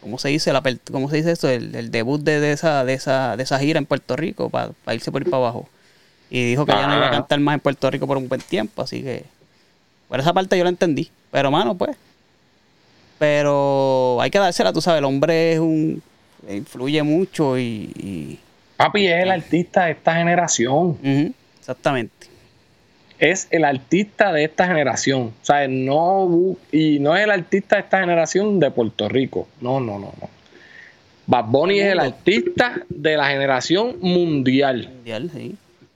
¿Cómo se dice? La, ¿Cómo se dice eso? El, el debut de, de esa, de, esa, de esa gira en Puerto Rico para irse por ir para abajo. Y dijo que ya no iba a Ajá. cantar más en Puerto Rico por un buen tiempo, así que... Por esa parte yo lo entendí. Pero, mano, pues... Pero hay que dársela, tú sabes, el hombre es un... influye mucho y... y- Papi es el artista de esta generación. Exactamente. Es el artista de esta generación. O sea, no y no es el artista de esta generación de Puerto Rico. No, no, no, no. Bad Bunny es el artista de la generación mundial. Mundial, sí.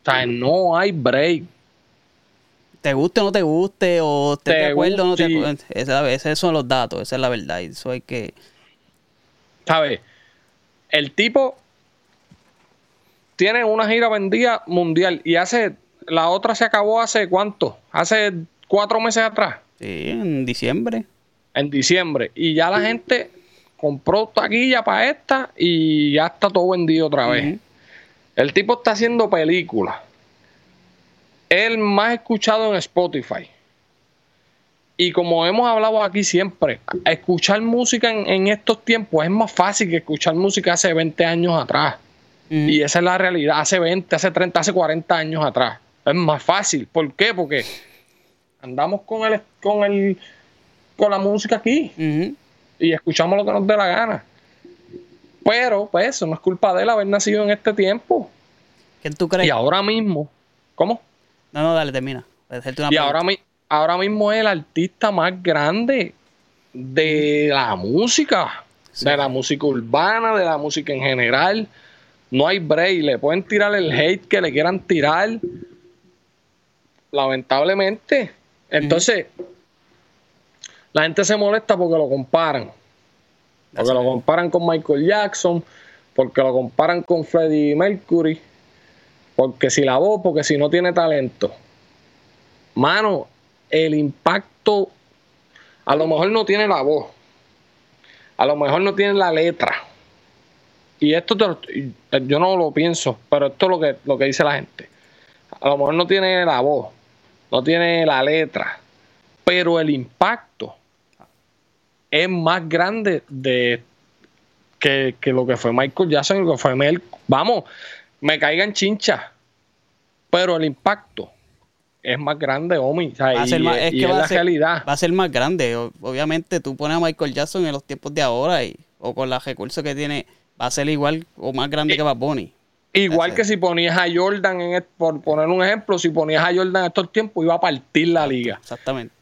O sea, no hay break. te guste o no te guste, o estés Te de acuerdo o no te acuerdo. Esa- Esos son los datos, esa es la verdad. Eso hay que. ¿Sabes? El tipo tiene una gira vendida mundial y hace. La otra se acabó hace cuánto? Hace cuatro meses atrás. Sí, en diciembre. en diciembre y ya la gente compró taquilla para esta y ya está todo vendido otra vez. El tipo está haciendo películas. El más escuchado en Spotify. Y como hemos hablado aquí siempre, escuchar música en, en estos tiempos es más fácil que escuchar música hace 20 años atrás. Ujú. Y esa es la realidad, hace 20, hace 30, hace 40 años atrás. Es más fácil. ¿Por qué? Porque andamos con el, con el, con la música aquí Ujú. y escuchamos lo que nos dé la gana. Pero, pues, eso no es culpa de él haber nacido en este tiempo. ¿Quién tú crees? Y ahora mismo, ¿cómo? No, no, dale, termina. Una Y ahora, mi- ahora mismo es el artista más grande de la música, de la música urbana, de la música en general. No hay break, le pueden tirar el hate que le quieran tirar. Lamentablemente. Entonces, la gente se molesta porque lo comparan. Porque lo comparan con Michael Jackson, porque lo comparan con Freddie Mercury, porque si la voz, porque si no tiene talento. Mano, el impacto, a lo mejor no tiene la voz, a lo mejor no tiene la letra. Y esto te yo no lo pienso, pero esto es lo que, lo que dice la gente. A lo mejor no tiene la voz, no tiene la letra, pero el impacto es más grande de que, que lo que fue Michael Jackson y lo que fue Mel. Vamos, me caigan chinchas, pero el impacto es más grande, Omi. o sea, Va a y ser más- es, y que es va la ser- realidad. Va a ser más grande. Obviamente, tú pones a Michael Jackson en los tiempos de ahora y, o con los recursos que tiene, va a ser igual o más grande que Bad Bunny. Igual que si ponías a Jordan, en, por poner un ejemplo, si ponías a Jordan en estos tiempos, iba a partir la liga. Exactamente.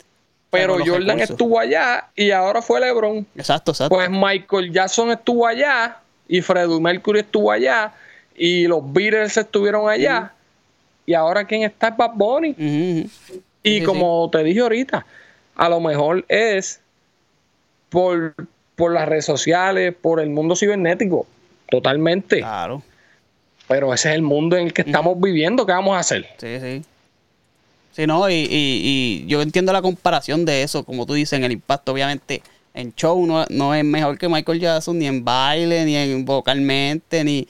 Pero los Jordan recursos. estuvo allá y ahora fue LeBron. Exacto, exacto. Pues Michael Jackson estuvo allá y Freddie Mercury estuvo allá y los Beatles estuvieron allá. Y ahora quién está es Bad Bunny. Y Sí, como te dije ahorita, a lo mejor es por, por las redes sociales, por el mundo cibernético. Totalmente. Claro. Pero ese es el mundo en el que estamos viviendo. ¿Qué vamos a hacer? Sí, sí. Sí, no, y, y, y yo entiendo la comparación de eso, como tú dices, en el impacto, obviamente, en show no, no es mejor que Michael Jackson, ni en baile, ni en vocalmente, ni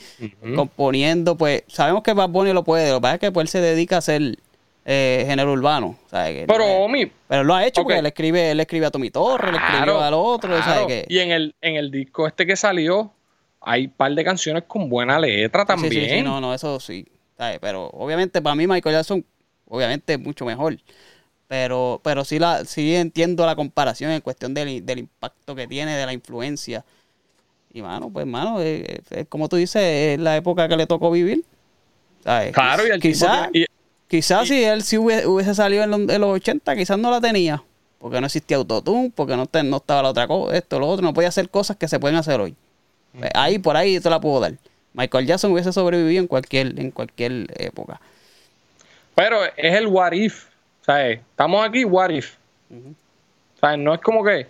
componiendo, pues sabemos que Bad Bunny lo puede, lo que pasa es que pues, él se dedica a hacer eh, género urbano, ¿sabes? Pero, no Omi, pero lo ha hecho Ok. porque él escribe, él escribe a Tommy Torres, le escribió Claro, al otro, ¿sabes? claro. Que, Y en el, en el disco este que salió, hay un par de canciones con buena letra Sí, también. sí, sí, no, no, eso sí. ¿sabes? Pero obviamente para mí Michael Jackson, obviamente es mucho mejor. Pero, pero sí la, sí entiendo la comparación en cuestión del, del impacto que tiene, de la influencia. Y mano, pues mano, es, es- es como tú dices, es la época que le tocó vivir. ¿sabes? Claro, y el quizás y- quizás si él sí hubiese, hubiese salido en los, en los 80, quizás no la tenía. Porque no existía autotune, porque no, te- no estaba la otra cosa, esto, lo otro, no podía hacer cosas que se pueden hacer hoy. Pues, Ahí, por ahí te la puedo dar. Michael Jackson hubiese sobrevivido en cualquier, en cualquier época. Pero es el what if. ¿sabes? Estamos aquí, what if. ¿sabes? No es como que.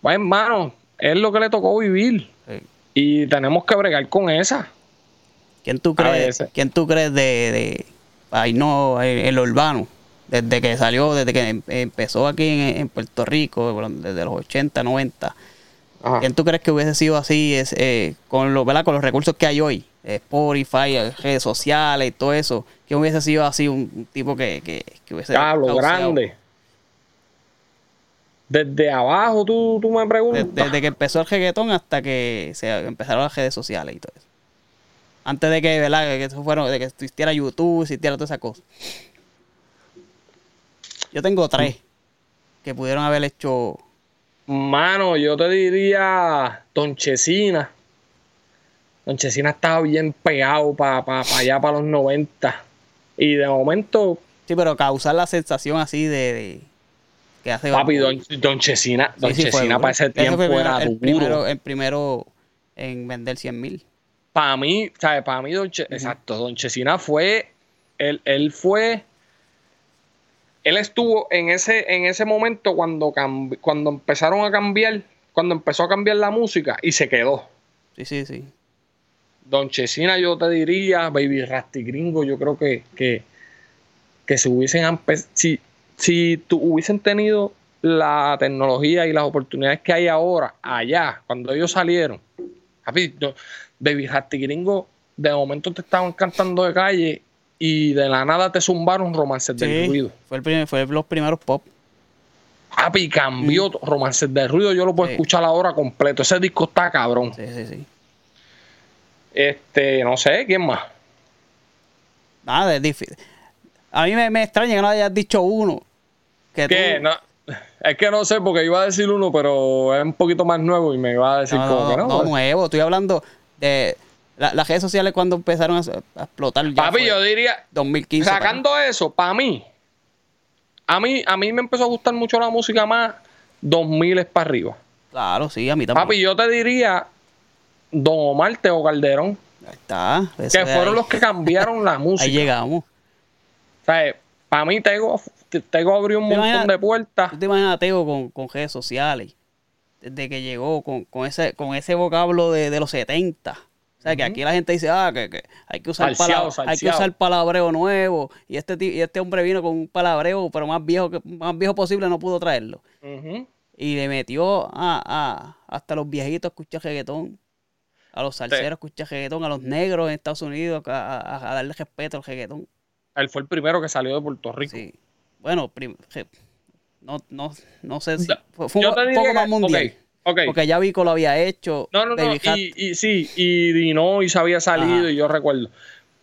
Pues, hermano, es lo que le tocó vivir. Sí. Y tenemos que bregar con esa. ¿Quién tú crees. ¿quién tú crees de, de ay, no, el, el urbano? Desde que salió, desde que em- empezó aquí en, en Puerto Rico, desde los 80, 90. Ajá. ¿Quién tú crees que hubiese sido así es, eh, con, los, ¿verdad? con los recursos que hay hoy? Eh, Spotify, eh, redes sociales y todo eso, que hubiese sido así un, tipo que, que, que hubiese causeado. grande. Desde abajo tú, tú me preguntas. Desde que empezó el reggaetón hasta que se empezaron las redes sociales y todo eso. Antes de que, ¿verdad? Que eso fueron, de que existiera YouTube, existiera toda esa cosa. Yo tengo tres que pudieron haber hecho. Mano, yo te diría Don Chesina. Don Chesina estaba bien pegado para pa, pa allá, para los 90. Y de momento, Sí, pero causar la sensación así de. de- que hace. papi, Don, Don Chesina, Don sí, Chesina para ese tiempo era el duro. primero, el primero en vender 100 mil. Para mí, ¿sabes? Para mí, Don Che- exacto, Don Chesina fue, él, él fue, él estuvo en ese, en ese momento cuando, cuando empezaron a cambiar, cuando empezó a cambiar la música y se quedó. Sí, sí, sí. Don Chesina, yo te diría, Baby Rasty Gringo, yo creo que, que, que si hubiesen si, si tu- hubiesen tenido la tecnología y las oportunidades que hay ahora, allá, cuando ellos salieron, Baby Rasty Gringo, de momento te estaban cantando de calle y de la nada te zumbaron romances del Sí, ruido. Fue, el primer, fue los primeros pop. Papi, cambió romances del ruido, yo lo puedo Sí. escuchar ahora completo. Ese disco está cabrón. Sí, sí, sí. Este, no sé, ¿quién más? Nada, es difícil. A mí me, me extraña que no hayas dicho uno. Que ¿Qué? tú- No, (laughs) es que no sé, porque iba a decir uno, pero es un poquito más nuevo y me iba a decir No, como no, que no. no, pues. nuevo. Estoy hablando de la- las redes sociales cuando empezaron a, a explotar. Ya Papi, yo diría, 2015. para acá. sacando eso, para mí, a mí, a mí me empezó a gustar mucho la música más 2000 es para arriba. Claro, sí, a mí también. Papi, yo te diría Don Omar Teo Calderón, Ahí está. Que fueron ahí. los que cambiaron la (laughs) Ahí música. llegamos. para mí Tego, Tego abrió un ¿Te montón imaginas? de puertas. ¿Tú te imaginas a Teo con, con redes sociales? Desde que llegó con, con ese, con ese vocablo de, de los 70. O sea, que aquí la gente dice, ah, que, que hay que usar Salseado, palab- hay que usar palabreo nuevo. Y este, ti- y este hombre vino con un palabreo, pero más viejo que más viejo posible no pudo traerlo. Y le metió a, a- hasta los viejitos a escuchar reggaetón. A los salseros a escuchar reggaetón. A los negros en Estados Unidos a, a- a darle respeto al reggaetón. Él fue el primero que salió de Puerto Rico. Sí. Bueno, no, no, no sé si. Fue, fue yo un, poco más mundial. ok, ok. Porque ya Vico lo había hecho. No, no, no. Y, y sí, y se había salido, Ajá. y yo recuerdo.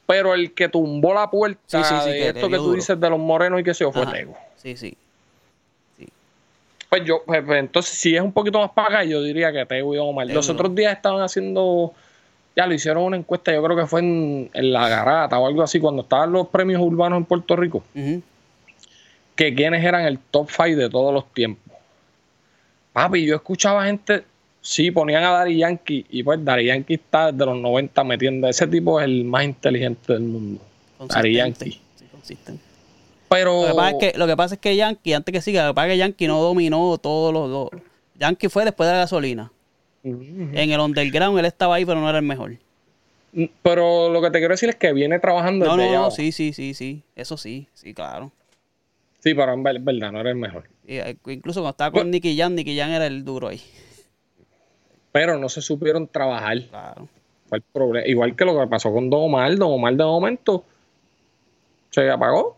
Pero el que tumbó la puerta Sí, sí, sí, de que esto que tú duro. dices de los morenos y que se fue. Tego. Sí, sí. Pues yo, pues, pues, entonces, si es un poquito más para acá, yo diría que Tego y Omar. Los otros días estaban haciendo, ya lo hicieron una encuesta, yo creo que fue en, en La Garata o algo así, cuando estaban los premios urbanos en Puerto Rico, que quiénes eran el top 5 de todos los tiempos. Papi, yo escuchaba gente, sí, ponían a Dari Yankee, y pues Dari Yankee está desde los 90 metiendo, ese tipo es el más inteligente del mundo. Dari. Yankee. Sí, consistente. Pero Lo que, pasa es que, lo que pasa es que Yankee, antes que siga, lo que pasa es que Yankee no dominó todos los. los- Yankee fue después de la gasolina. En el underground él estaba ahí, pero no era el mejor. Pero lo que te quiero decir es que viene trabajando No, desde no, no, sí, sí, sí, sí. Eso sí, sí, claro. Sí, pero en ver- verdad, no era el mejor. Y, eh, incluso cuando estaba con Bueno. Nicky Jan, Nicky Jan era el duro ahí. Pero no se supieron trabajar. Claro. Fue el problema. Igual que lo que pasó con Don Omar. Don Omar de momento se apagó.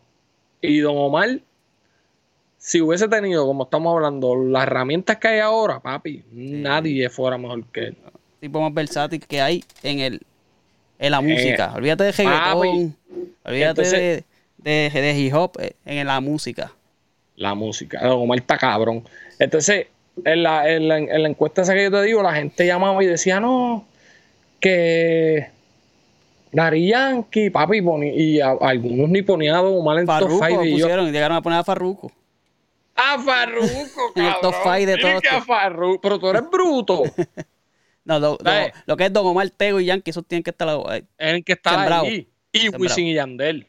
Y Don Omar, si hubiese tenido, como estamos hablando, las herramientas que hay ahora, papi, nadie fuera mejor que él. tipo más versátil que hay en el en la música. Olvídate de papi. reggaetón. Olvídate Entonces- de, de, de hip hop eh, en la música. La música. Don Omar está cabrón. Entonces, en la, en la- en la encuesta esa que yo te digo, la gente llamaba y decía, no, que Dari Yankee, papi, y a- algunos ni ponían a Don Omar en top Farruko 5 y yo, pusieron, llegaron a poner a Farruko. ¡A Farruko, (laughs) En el top cabrón! five de Dile todos a. Farruko, pero tú eres bruto. (laughs) No, lo, lo- lo que es Don Omar, Tego y Yankee, esos tienen que estar eh, Es el que está Sembrado. ahí. Y. Wisin y Yandel.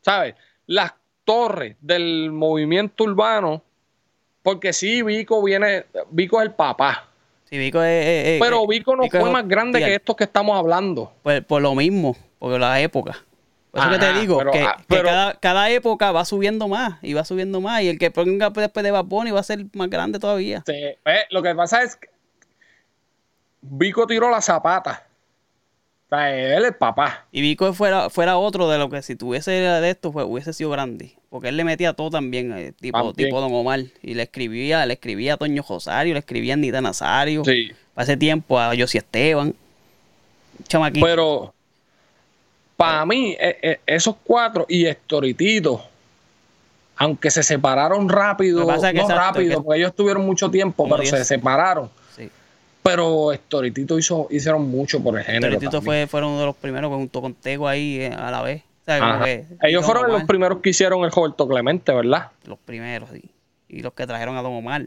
¿Sabes? Las torres del movimiento urbano. Porque sí, Vico viene. Vico es el papá. Sí, Vico es, es- es- Pero Vico no Vico fue más grande que estos que estamos hablando. Por, por lo mismo, por la época. Por eso que te Ajá, digo, pero- que, ah, que pero- cada, cada época va subiendo más y va subiendo más. Y el que ponga después de Bad Bunny va a ser más grande todavía. Sí, eh, lo que pasa es que Vico tiró la zapata. sea, él es papá. Y Vico fuera, fuera otro de lo que si tuviese de esto pues, hubiese sido grande. Porque él le metía todo también, eh, tipo, También. tipo Don Omar. Y le escribía, le escribía a Toño Rosario, le escribía a Anita Nazario. Sí. Para ese tiempo a Josie Esteban. Chamaquito. Pero para mí, eh, eh, esos cuatro y Estoritito, aunque se separaron rápido, no exacto, rápido, que- porque ellos tuvieron mucho tiempo, Como pero se separaron. Sí. Pero Estoritito hizo, hicieron mucho por el género. También. fue, fueron uno de los primeros que junto con Tego ahí eh, a la vez. Que- Ellos Don fueron los primeros que hicieron el Roberto Clemente, ¿verdad? Los primeros, sí. Y los que trajeron a Don Omar.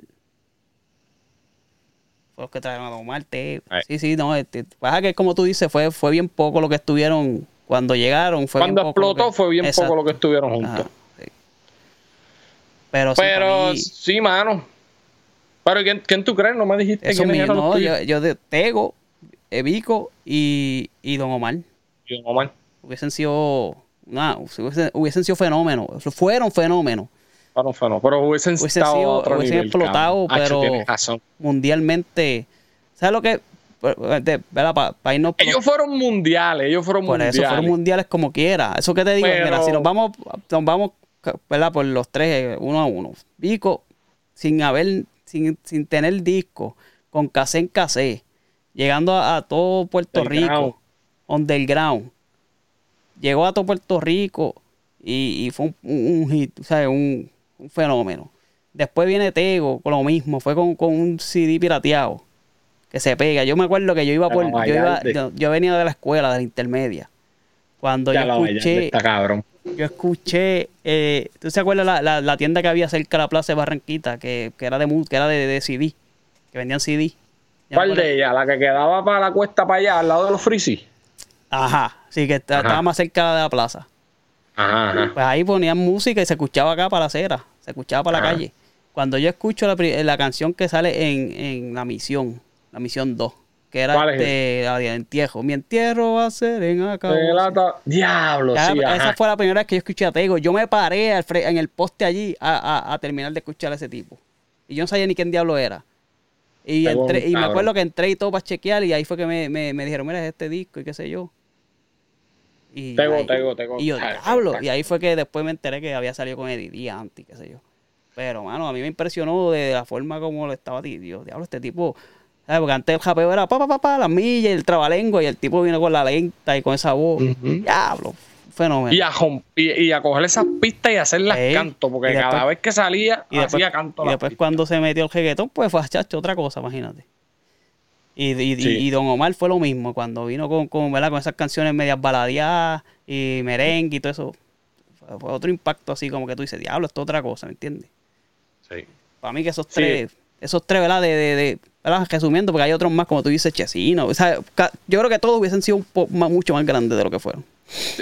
Fue los que trajeron a Don Omar, Tego. Ay. Sí, sí, no. Este, pasa que como tú dices, fue, fue bien poco lo que estuvieron cuando llegaron. Fue Cuando bien poco lo explotó que- fue bien Exacto. poco lo que estuvieron juntos. Ajá, sí. Pero, sí, Pero para mí- sí, mano. Pero ¿quién, quién tú crees? No me dijiste eso quiénes eran los no, tuyos. yo, yo de Tego, Evico y, y Don Omar. Yo, Omar. Hubiesen sido. Nah, hubiesen, hubiesen sido fenómenos. Fueron fenómenos. Fueron, fueron. Pero hubiesen, Hubiesen estado sido- otro hubiesen nivel, explotado, cabrón. Pero- mundialmente. ¿Sabes lo que? Para irnos Ellos fueron mundiales, ellos fueron por mundiales. eso fueron mundiales como quiera. Eso que te digo, Pero- mira, si nos vamos, nos vamos, ¿verdad? Por los tres, uno a uno. Vico, sin haber, sin, sin tener disco, con casé en casé, llegando a, a todo Puerto Underground. Rico, underground. Llegó a todo Puerto Rico y, y fue un, un- un hit, ¿sabes? Un, un fenómeno. Después viene Tego con lo mismo, fue con, con un CD pirateado que se pega. Yo me acuerdo que yo iba por, yo, iba, yo, yo venía de la escuela, de la intermedia. Cuando Ya yo escuché, está cabrón. yo escuché, eh, ¿tú te acuerdas la, la, la tienda que había cerca de la plaza de Barranquita, que, que era de que era de, de CD, que vendían CD? ¿Cuál de ellas? La que quedaba para la cuesta para allá, al lado de los frisis. Ajá, sí, que está- estaba más cerca de la plaza. Ajá, ajá. Pues ahí ponían música y se escuchaba acá para la acera, se escuchaba para la calle. Cuando yo escucho la, la canción que sale en, en La Misión, La Misión 2, que era ¿Cuál es este, la de entierro. Mi entierro va a ser en acá. Diablo, sí, esa fue la primera vez que yo escuché a Tego. Yo me paré al en el poste allí a, a- a terminar de escuchar a ese tipo. Y yo no sabía ni quién diablo era. Y, entré, y me acuerdo que entré y todo para chequear y ahí fue que me, me- me dijeron, mira, es este disco y qué sé yo. Y Tego, ahí-. Y yo, diablo. Tego. Y ahí fue que después me enteré que había salido con Eddie Díaz antes, qué sé yo. Pero, mano, a mí me impresionó de la forma como lo estaba tío. Diablo, este tipo... ¿sabes? Porque antes el japeo era pa, pa, pa, pa, la milla y el trabalengua y el tipo vino con la lenta y con esa voz. Ujú. Diablo, fenómeno. Y a, y, y a coger esas pistas y hacerlas canto, porque después- cada vez que salía, y después, hacía canto. y después pistas. cuando se metió el reggaetón, pues fue chacho, otra cosa, imagínate. Y, y, y- Sí. y Don Omar fue lo mismo, cuando vino con, con, ¿verdad? con esas canciones medias baladeadas y merengue y todo eso. Fue, fue otro impacto así como que tú dices, diablo, esto es otra cosa, ¿me entiendes? Sí. Para mí que esos Sí. tres, esos tres, ¿verdad? De, de, de- ¿verdad? Resumiendo, porque hay otros más, como tú dices, Chesino. O sea, yo creo que todos hubiesen sido un po- más- mucho más grandes de lo que fueron.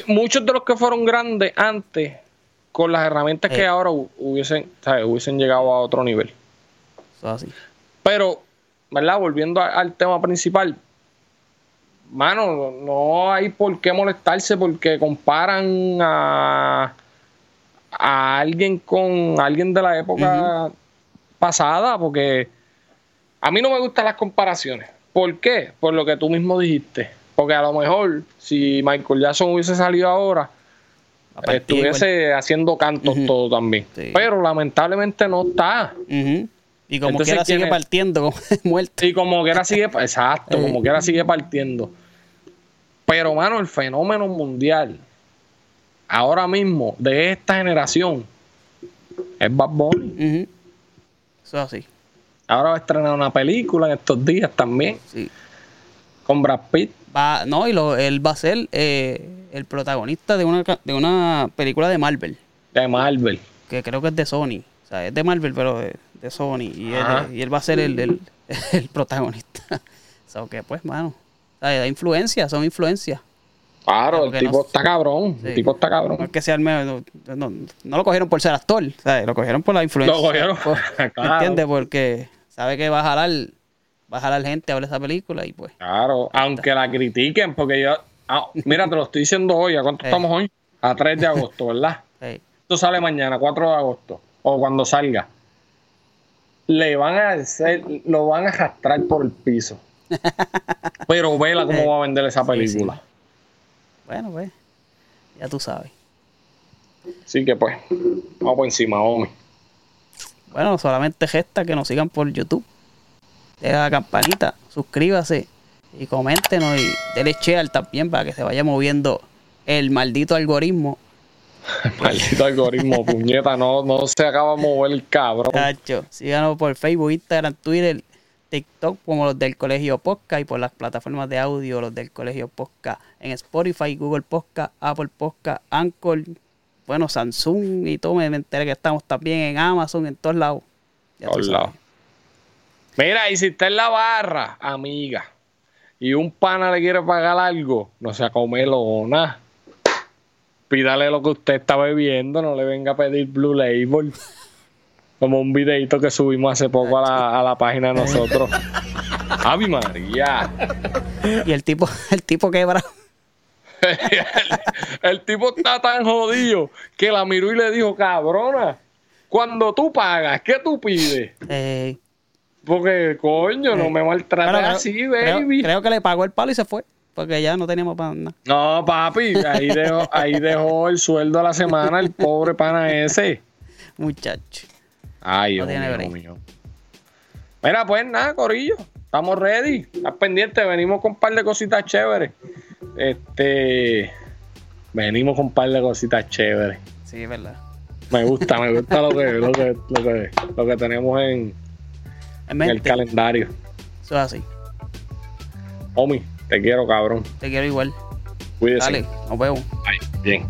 Muchos de los que fueron grandes antes, con las herramientas Eh. que ahora hu- hubiesen, ¿sabes? hubiesen llegado a otro nivel. Eso es así. Pero, ¿verdad? Volviendo a- al tema principal, mano, no hay por qué molestarse porque comparan a, a alguien con alguien de la época pasada, porque a mí no me gustan las comparaciones. ¿Por qué? Por lo que tú mismo dijiste. Porque a lo mejor, si Michael Jackson hubiese salido ahora, estuviese haciendo cantos todo también. Sí. Pero lamentablemente no está. Ujú. Y como Entonces, quiera ¿quién sigue es? partiendo (laughs) muerto. Y como quiera sigue, exacto, Eh. como quiera sigue partiendo. Pero, mano, el fenómeno mundial, ahora mismo, de esta generación, es Bad Bunny. Eso es así. Ahora va a estrenar una película en estos días también, Sí. con Brad Pitt. Va, no, y lo, él va a ser eh, el protagonista de una, de una película de Marvel, de Marvel. que creo que es de Sony. O sea, es de Marvel, pero de, de Sony. Y él, y él va a ser el, el, (laughs) el protagonista. (laughs) O sea, que pues, mano. Da influencia, son influencias. Claro, el tipo no- está cabrón. Sí. El tipo está No cabrón. es que sea el me- no, no, no lo cogieron por ser actor, ¿sabes? Lo cogieron por la influencia. Lo cogieron, Por- ¿me (laughs) claro. ¿Entiendes? Porque sabe que va a jalar, va a jalar gente a ver esa película y pues. Claro, aunque la critiquen, porque yo. ah, mira, te lo estoy diciendo hoy. ¿A cuánto estamos hoy? A 3 de agosto, ¿verdad? hey, Esto sale mañana, 4 de agosto, o cuando salga. Le van a hacer, lo van a arrastrar por el piso. (laughs) Pero vela cómo va a vender esa película. Bueno, pues, ya tú sabes. Así que pues, vamos por encima, hombre. Bueno, solamente gesta que nos sigan por YouTube. Deja la campanita, suscríbase y coméntenos y denle share también para que se vaya moviendo el maldito algoritmo. (laughs) Maldito algoritmo, (laughs) puñeta, no, no se acaba de mover el cabrón. Cacho, síganos por Facebook, Instagram, Twitter, TikTok como los del Colegio Podcast y por las plataformas de audio los del Colegio Podcast en Spotify, Google Podcast, Apple Podcast, Anchor, bueno, Samsung y todo. Me enteré que estamos también en Amazon, en todos lados. Todos lados. Mira, y si está en la barra, amiga, y un pana le quiere pagar algo, no se comelo o nada. Pídale lo que usted está bebiendo, no le venga a pedir Blue Label. Como un videito que subimos hace poco a la, a la página de nosotros. (laughs) ¡Ave María! Y el tipo, el tipo quebra. el, (laughs) el tipo está tan jodido que la miró y le dijo, cabrona, cuando tú pagas, ¿qué tú pides? Eh, Porque, coño, no me creo- así, creo- baby. Creo, que le pagó el palo y se fue. Porque ya no teníamos para nada. No, papi, ahí dejó, ahí dejó el sueldo a la semana el pobre pana ese. Muchacho. Ay, No Dios mío, mío. Mira, pues nada, Corillo. Estamos ready. Estás pendiente. Venimos con un par de cositas chéveres. Este. Venimos con un par de cositas chéveres. Sí, es verdad. Me gusta, me gusta lo que, lo que, lo que, lo que tenemos en, En en el calendario. Eso es así. Omi, te quiero, cabrón. Te quiero igual. Cuídese. Dale, nos vemos. Ay, bien.